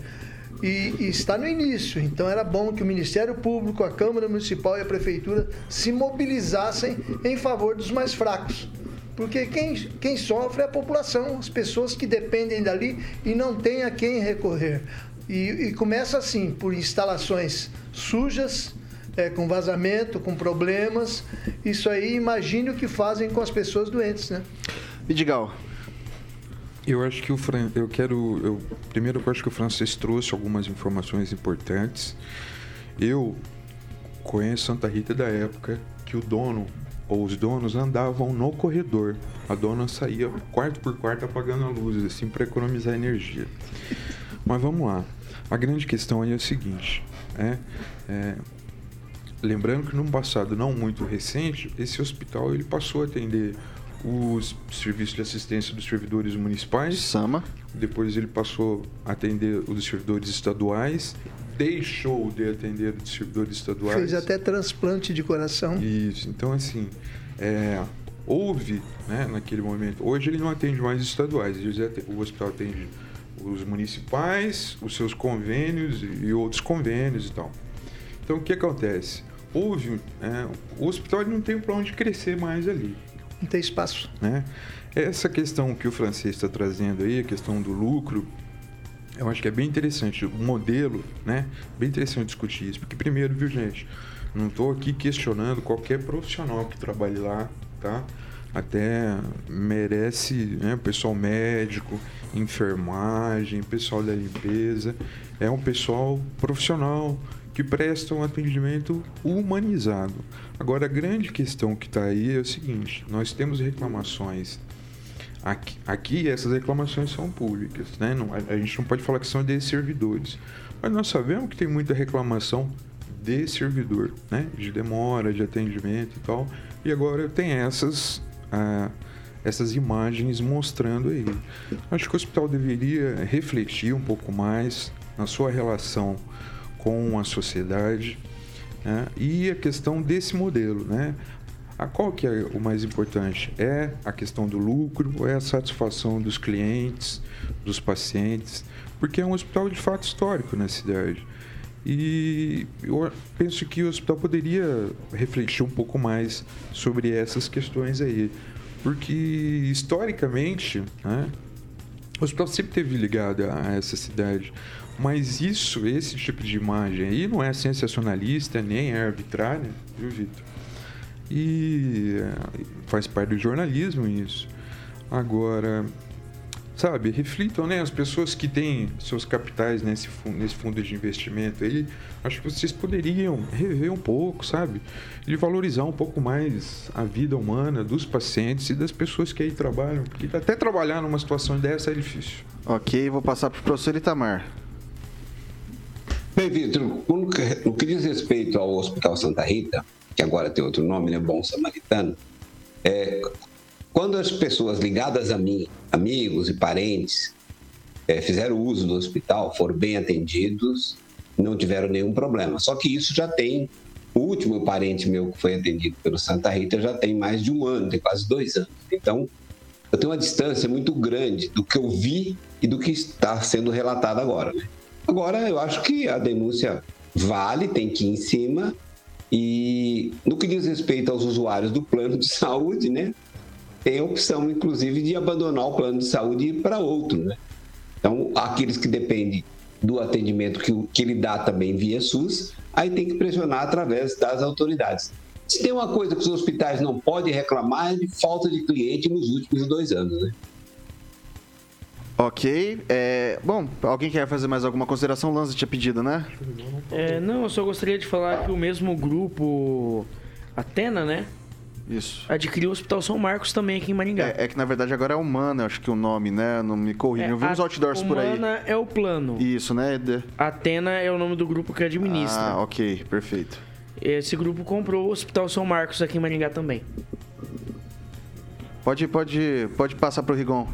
e, e está no início. Então era bom que o Ministério Público, a Câmara Municipal e a Prefeitura se mobilizassem em favor dos mais fracos. Porque quem, quem sofre é a população, as pessoas que dependem dali e não tem a quem recorrer. E, e começa assim, por instalações sujas, é, com vazamento, com problemas. Isso aí, imagine o que fazem com as pessoas doentes, né? Vidigal. Eu acho que o Fran... eu quero, eu primeiro eu acho que o francês trouxe algumas informações importantes. Eu conheço Santa Rita da época que o dono ou os donos andavam no corredor. A dona saía quarto por quarto apagando a luz, assim, para economizar energia. Mas vamos lá. A grande questão aí é o seguinte, é, é, lembrando que num passado não muito recente, esse hospital ele passou a atender os serviços de assistência dos servidores municipais. Sama. Depois ele passou a atender os servidores estaduais. Deixou de atender os servidores estaduais. Fez até transplante de coração. Isso. Então, assim, é, houve, né, naquele momento. Hoje ele não atende mais os estaduais. O hospital atende os municipais, os seus convênios e outros convênios e tal. Então, o que acontece? Houve. É, o hospital não tem para onde crescer mais ali não tem espaço. Né? Essa questão que o francês está trazendo aí, a questão do lucro, eu acho que é bem interessante. O modelo, né? Bem interessante discutir isso. Porque, primeiro, viu, gente? Não estou aqui questionando qualquer profissional que trabalhe lá, tá? Até merece, né? Pessoal médico, enfermagem, pessoal da limpeza. É um pessoal profissional que presta um atendimento humanizado. Agora, a grande questão que está aí é o seguinte: nós temos reclamações. Aqui, aqui essas reclamações são públicas, né? Não, a, a, gente não pode falar que são de servidores. Mas nós sabemos que tem muita reclamação de servidor, né? De demora, de atendimento e tal. E agora tem essas, ah, essas imagens mostrando aí. Acho que o hospital deveria refletir um pouco mais na sua relação com a sociedade, né? E a questão desse modelo, né? A qual que é o mais importante? É a questão do lucro é a satisfação dos clientes, dos pacientes? Porque é um hospital de fato histórico na cidade. E eu penso que o hospital poderia refletir um pouco mais sobre essas questões aí. Porque, historicamente, né, o hospital sempre esteve ligado a essa cidade. Mas isso, esse tipo de imagem aí não é sensacionalista, nem é arbitrária, viu, Vitor? E eh, faz parte do jornalismo isso. Agora, sabe, reflitam, né? As pessoas que têm seus capitais nesse fundo, nesse fundo de investimento aí, acho que vocês poderiam rever um pouco, sabe? De valorizar um pouco mais a vida humana dos pacientes e das pessoas que aí trabalham. Porque até trabalhar numa situação dessa é difícil. Ok, vou passar para o professor Itamar. Bem, Vitor, no que diz respeito ao Hospital Santa Rita, que agora tem outro nome, né, Bom Samaritano, é, quando as pessoas ligadas a mim, amigos e parentes, é, fizeram uso do hospital, foram bem atendidos, não tiveram nenhum problema. Só que isso já tem. O último parente meu que foi atendido pelo Santa Rita já tem mais de um ano, tem quase dois anos. Então, eu tenho uma distância muito grande do que eu vi e do que está sendo relatado agora. Né? Agora, eu acho que a denúncia vale, tem que ir em cima. E no que diz respeito aos usuários do plano de saúde, né? Tem a opção, inclusive, de abandonar o plano de saúde e ir para outro, né? Então, aqueles que dependem do atendimento que, que ele dá também via SUS, aí tem que pressionar através das autoridades. Se tem uma coisa que os hospitais não podem reclamar é de falta de cliente nos últimos dois anos, né? Ok. É, bom, alguém quer fazer mais alguma consideração? Lanza tinha pedido, né? É, não, eu só gostaria de falar que o mesmo grupo Atena, né? Isso. Adquiriu o Hospital São Marcos também aqui em Maringá. É, é que na verdade agora é Humana, acho que o nome, né? Não me corrija. É, eu vi uns outdoors por aí. Humana é o plano. Isso, né, Eder? Atena é o nome do grupo que administra. Ah, ok, perfeito. Esse grupo comprou o Hospital São Marcos aqui em Maringá também. Pode, pode, pode passar pro Rigon.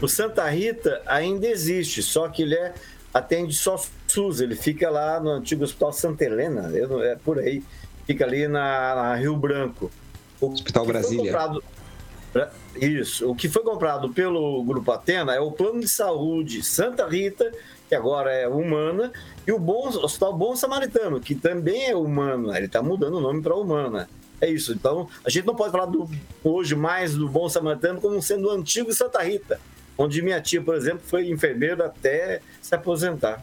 O Santa Rita ainda existe, só que ele é, atende só SUS. Ele fica lá no antigo Hospital Santa Helena, é por aí. Fica ali na, na Rio Branco. O Hospital Brasília. Comprado, isso. O que foi comprado pelo Grupo Atena é o Plano de Saúde Santa Rita, que agora é Humana, e o Bom, Hospital Bom Samaritano, que também é Humana. Ele está mudando o nome para Humana. É isso. Então, a gente não pode falar do, hoje mais do Bom Samaritano como sendo o antigo Santa Rita, onde minha tia, por exemplo, foi enfermeira até se aposentar.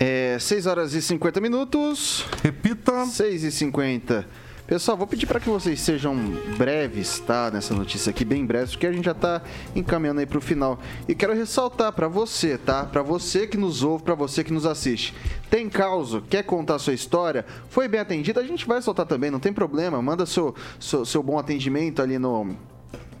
É 6 horas e 50 minutos. Repita. 6 e 50. Pessoal, vou pedir para que vocês sejam breves, tá? Nessa notícia aqui, bem breves, porque a gente já tá encaminhando aí pro final. E quero ressaltar para você, tá? Para você que nos ouve, para você que nos assiste. Tem causa, quer contar sua história? Foi bem atendido? A gente vai soltar também, não tem problema. Manda seu, seu, seu bom atendimento ali no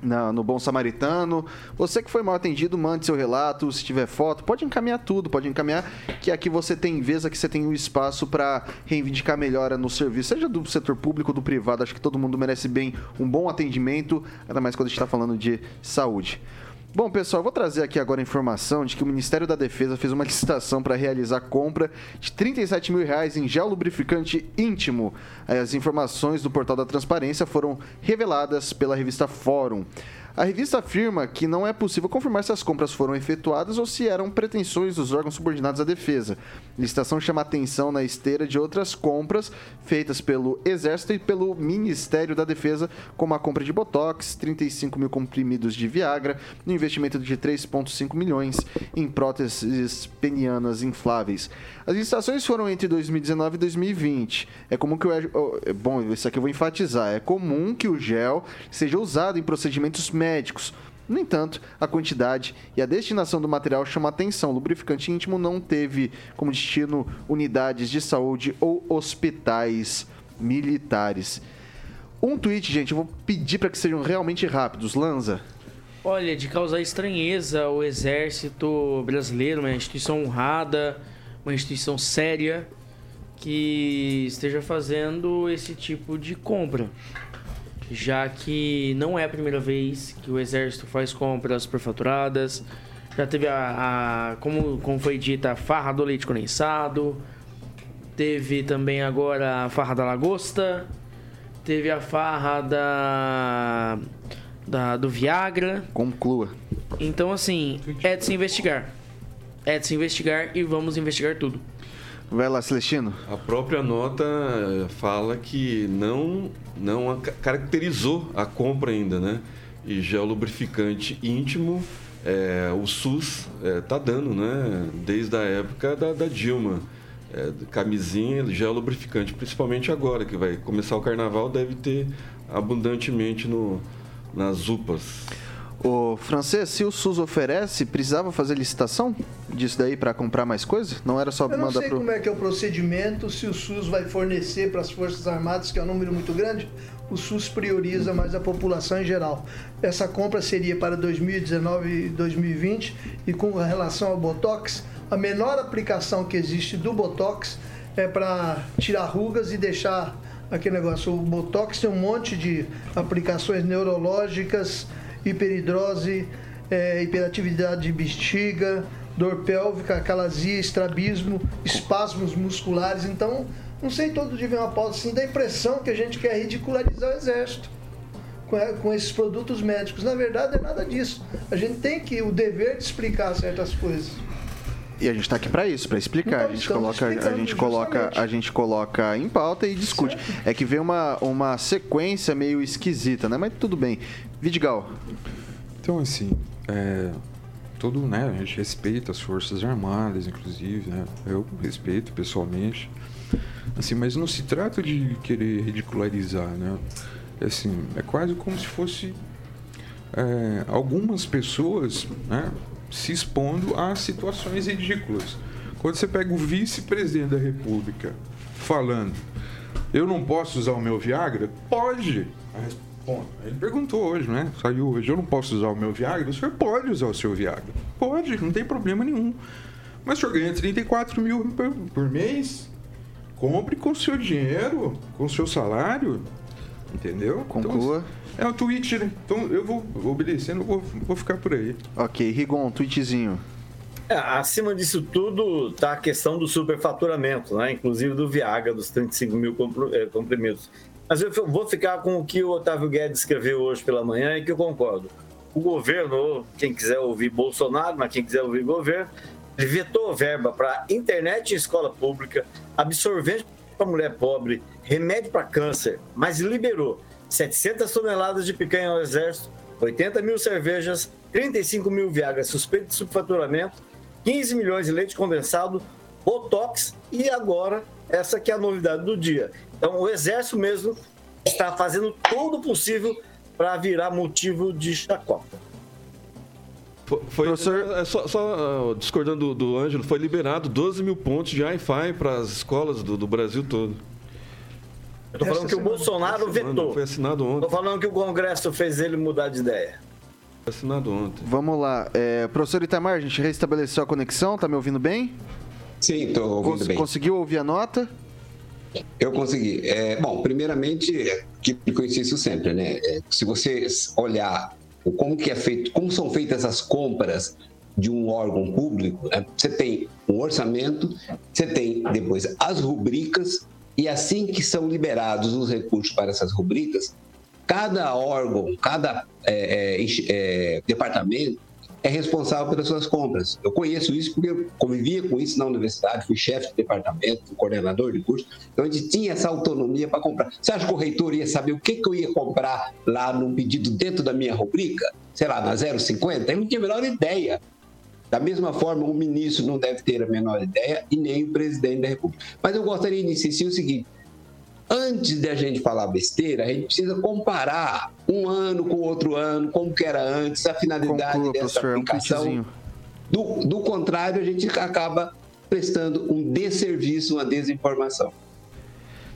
na, no Bom Samaritano. Você que foi mal atendido, mande seu relato. Se tiver foto, pode encaminhar tudo, pode encaminhar. Que aqui você tem vez, aqui você tem um espaço para reivindicar melhora no serviço, seja do setor público ou do privado. Acho que todo mundo merece bem um bom atendimento, ainda mais quando a gente está falando de saúde. Bom, pessoal, vou trazer aqui agora a informação de que o Ministério da Defesa fez uma licitação para realizar a compra de 37 mil reais em gel lubrificante íntimo. As informações do portal da transparência foram reveladas pela revista Fórum. A revista afirma que não é possível confirmar se as compras foram efetuadas ou se eram pretensões dos órgãos subordinados à defesa. A licitação chama atenção na esteira de outras compras feitas pelo Exército e pelo Ministério da Defesa, como a compra de Botox, 35 mil comprimidos de Viagra, no investimento de 3,5 milhões em próteses penianas infláveis. As licitações foram entre 2019 e 2020. É comum que o. Bom, isso aqui eu vou enfatizar. É comum que o gel seja usado em procedimentos médicos. No entanto, a quantidade e a destinação do material chama atenção. O lubrificante íntimo não teve como destino unidades de saúde ou hospitais militares. Um tweet, gente, eu vou pedir para que sejam realmente rápidos. Lanza. Olha, de causar estranheza, o Exército Brasileiro, uma instituição honrada, uma instituição séria, que esteja fazendo esse tipo de compra já que não é a primeira vez que o exército faz compras superfaturadas. Já teve a, a como, como foi dita, a farra do leite condensado. Teve também agora a farra da lagosta. Teve a farra da, da do Viagra. Conclua. Então, assim, é de se investigar. É de se investigar e vamos investigar tudo. Vai lá, Celestino. A própria nota eh, fala que não, não caracterizou a compra ainda, né? E gel lubrificante íntimo, é, o SUS está é, dando, né? Desde a época da, da Dilma. É, camisinha, gel lubrificante, principalmente agora que vai começar o carnaval, deve ter abundantemente no, nas UPAs. O francês, se o SUS oferece, precisava fazer licitação disso daí para comprar mais coisa? Não era só Eu não sei pro... como é que é o procedimento, se o SUS vai fornecer para as Forças Armadas, que é um número muito grande, o SUS prioriza mais a população em geral. Essa compra seria para 2019 e 2020 e com relação ao Botox, a menor aplicação que existe do Botox é para tirar rugas e deixar aquele negócio. O Botox tem um monte de aplicações neurológicas, hiperidrose, é, hiperatividade de bexiga, dor pélvica, acalasia, estrabismo, espasmos musculares. Então, não sei todo dia vem uma pauta assim, dá a impressão que a gente quer ridicularizar o exército com, com esses produtos médicos. Na verdade, é nada disso. A gente tem que o dever de explicar certas coisas. E a gente está aqui para isso, para explicar. Então, a gente coloca, a gente coloca, a gente coloca em pauta e discute. Certo. É que vem uma, uma sequência meio esquisita, né? Mas tudo bem. Vidigal. Então assim, é, todo, né? A gente respeita as forças armadas, inclusive, né? Eu respeito pessoalmente. Assim, mas não se trata de querer ridicularizar, né? É assim, é quase como se fosse é, algumas pessoas, né? se expondo a situações ridículas. Quando você pega o vice-presidente da República falando, eu não posso usar o meu Viagra? Pode. Bom, ele perguntou hoje, né? Saiu hoje, eu não posso usar o meu Viagra? O senhor pode usar o seu Viagra. Pode, não tem problema nenhum. Mas o senhor ganha 34 mil por, por mês? Compre com o seu dinheiro, com o seu salário. Entendeu? Conclua. Então, é um tweet, né? Então eu vou obedecendo, vou, vou ficar por aí. Ok, Rigon, um tweetzinho. É, acima disso tudo está a questão do superfaturamento, né? inclusive do Viagra, dos 35 mil é, comprimidos. Mas eu vou ficar com o que o Otávio Guedes escreveu hoje pela manhã e que eu concordo. O governo, quem quiser ouvir Bolsonaro, mas quem quiser ouvir governo, ele vetou verba para internet e escola pública, absorvente para mulher pobre, remédio para câncer, mas liberou 700 toneladas de picanha ao Exército, 80 mil cervejas, 35 mil Viagra suspeito de subfaturamento, 15 milhões de leite condensado, Botox e agora essa que é a novidade do dia. Então o Exército mesmo está fazendo todo o possível para virar motivo de chacota. Foi, foi- é, só, só, ah, discordando do, do Ângelo, foi liberado 12 mil pontos de Wi-Fi para as escolas do, do Brasil todo. Eu tô falando que o Bolsonaro vetou. Foi assinado ontem. Tô falando que o Congresso fez ele mudar de ideia. Assinado ontem. Vamos lá. É, professor Itamar, a gente restabeleceu a conexão, tá me ouvindo bem? Sim, estou ouvindo Cons- bem. Conseguiu ouvir a nota? Eu consegui. É, bom, primeiramente, é, que eu insisto sempre, né? É, se você olhar como que é feito, como são feitas as compras de um órgão público, né? você tem um orçamento, você tem depois as rubricas e assim que são liberados os recursos para essas rubricas, cada órgão, cada é, é, é, departamento é responsável pelas suas compras. Eu conheço isso porque eu convivia com isso na universidade, fui chefe de departamento, fui coordenador de curso, então a gente tinha essa autonomia para comprar. Você acha que o reitor ia saber o que, que eu ia comprar lá num pedido dentro da minha rubrica? Sei lá, na 0,50? Eu não tinha a menor ideia. Da mesma forma, o ministro não deve ter a menor ideia e nem o presidente da República. Mas eu gostaria de insistir o seguinte: antes de a gente falar besteira, a gente precisa comparar um ano com outro ano, como que era antes, a finalidade Conclua, dessa um aplicação. pitchzinho. do, do contrário, a gente acaba prestando um desserviço, uma desinformação.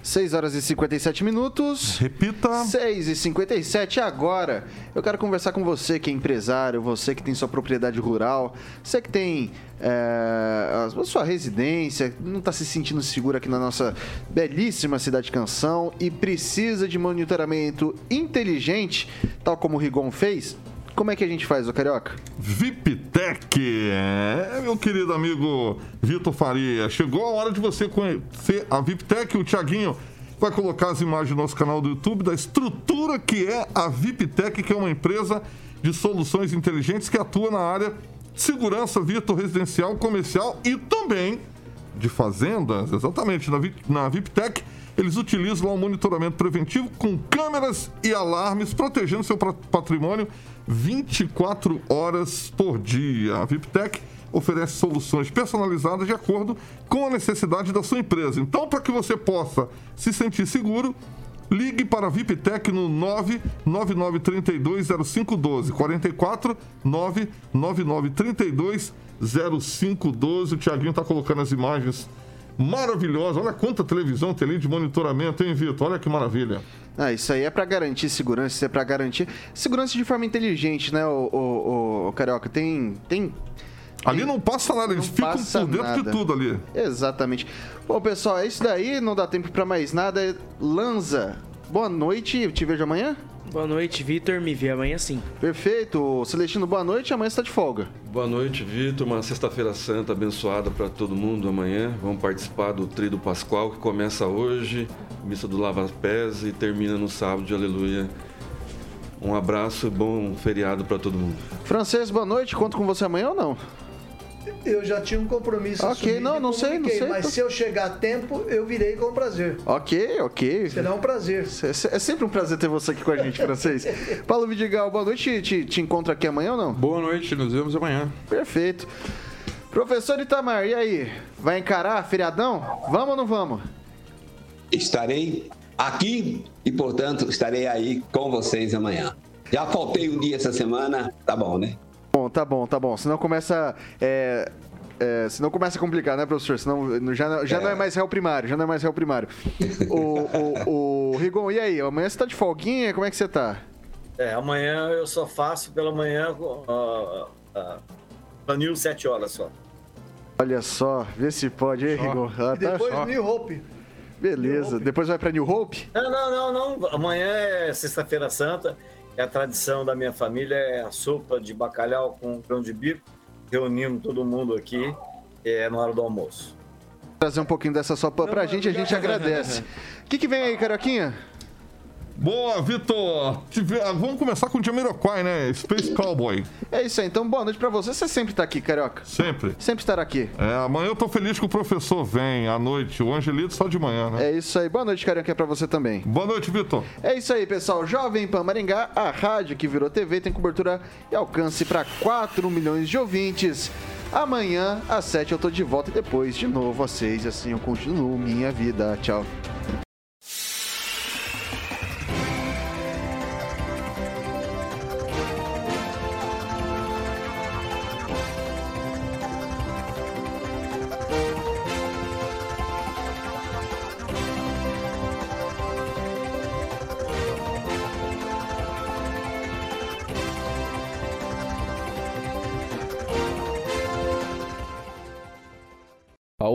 6 horas e 57 minutos. Repita. 6 e 57 agora. Eu quero conversar com você que é empresário, você que tem sua propriedade rural, você que tem é, a sua residência, não está se sentindo seguro aqui na nossa belíssima cidade Canção e precisa de monitoramento inteligente, tal como o Rigon fez. Como é que a gente faz, ô Carioca? VIPTEC, é, meu querido amigo Vitor Faria. Chegou a hora de você conhecer a VIPTEC. O Tiaguinho vai colocar as imagens no nosso canal do YouTube da estrutura que é a VIPTEC, que é uma empresa de soluções inteligentes que atua na área de segurança, Vitor, residencial, comercial e também de fazendas. Exatamente, na, na VIPTEC. Eles utilizam lá um monitoramento preventivo com câmeras e alarmes, protegendo seu patrimônio 24 horas por dia. A VIPTEC oferece soluções personalizadas de acordo com a necessidade da sua empresa. Então, para que você possa se sentir seguro, ligue para a VIPTEC no 999320512 44 999320512. O Tiaguinho está colocando as imagens maravilhosas. Olha quanta televisão tem ali de monitoramento, hein, Vitor? Olha que maravilha. Ah, isso aí é pra garantir segurança, isso é pra garantir segurança de forma inteligente, né, o, o, o Carioca? Tem, tem Ali não passa nada, eles ficam passa por dentro de nada. tudo ali. Exatamente. Bom, pessoal, é isso daí. Não dá tempo pra mais nada. Lanza, boa noite. Te vejo amanhã? Boa noite, Vitor. Me vê amanhã sim. Perfeito. Celestino, boa noite. Amanhã você tá de folga. Boa noite, Vitor. Uma sexta-feira santa abençoada para todo mundo amanhã. Vamos participar do Tríduo Pascual, que começa hoje, missa do Lava Pés e termina no sábado de Aleluia. Um abraço e bom feriado para todo mundo. Francês, boa noite. Conto com você amanhã ou não? Eu já tinha um compromisso Ok, assumido não, não sei, não sei. Mas se eu chegar a tempo, eu virei com prazer. Ok, ok. Será um prazer. É, é sempre um prazer ter você aqui com a gente, francês. Paulo Vidigal, boa noite. Te, te encontro aqui amanhã ou não? Boa noite, nos vemos amanhã. Perfeito. Professor Itamar, e aí? Vai encarar feriadão? Vamos ou não vamos? Estarei aqui e, portanto, estarei aí com vocês amanhã. Já faltei um dia essa semana, tá bom, né? Bom, tá bom, tá bom. Senão começa. É, é, senão começa a complicar, né, professor? Senão já, já não é mais réu primário, já não é mais réu primário. o, o, o Rigon, e aí? Amanhã você tá de folguinha? Como é que você tá? É, amanhã eu só faço pela manhã uh, uh, Planil 7 horas só. Olha só, vê se pode, hein, Rigon? Ah, E depois tá- New Hope. Beleza. Depois vai pra New Hope? Não, não, não, não. Amanhã é sexta-feira santa. E a tradição da minha família é a sopa de bacalhau com grão de bico. Reunindo todo mundo aqui é, na hora do almoço. Trazer um pouquinho dessa sopa pra gente, a gente agradece. O que, que vem aí, Carioquinha? Boa, Vitor! Ah, Vamos começar com o Jamiroquai, né? Space Cowboy. É isso aí, então boa noite pra você. Você sempre tá aqui, Carioca. Sempre. Sempre estará aqui. É, amanhã eu tô feliz que o professor vem à noite. O Angelito só de manhã, né? É isso aí. Boa noite, Carioca, é pra você também. Boa noite, Vitor. É isso aí, pessoal. Jovem Pan Maringá, a rádio que virou TV, tem cobertura e alcance para 4 milhões de ouvintes. Amanhã, às 7, eu tô de volta e depois, de novo, às 6. Assim eu continuo minha vida. Tchau.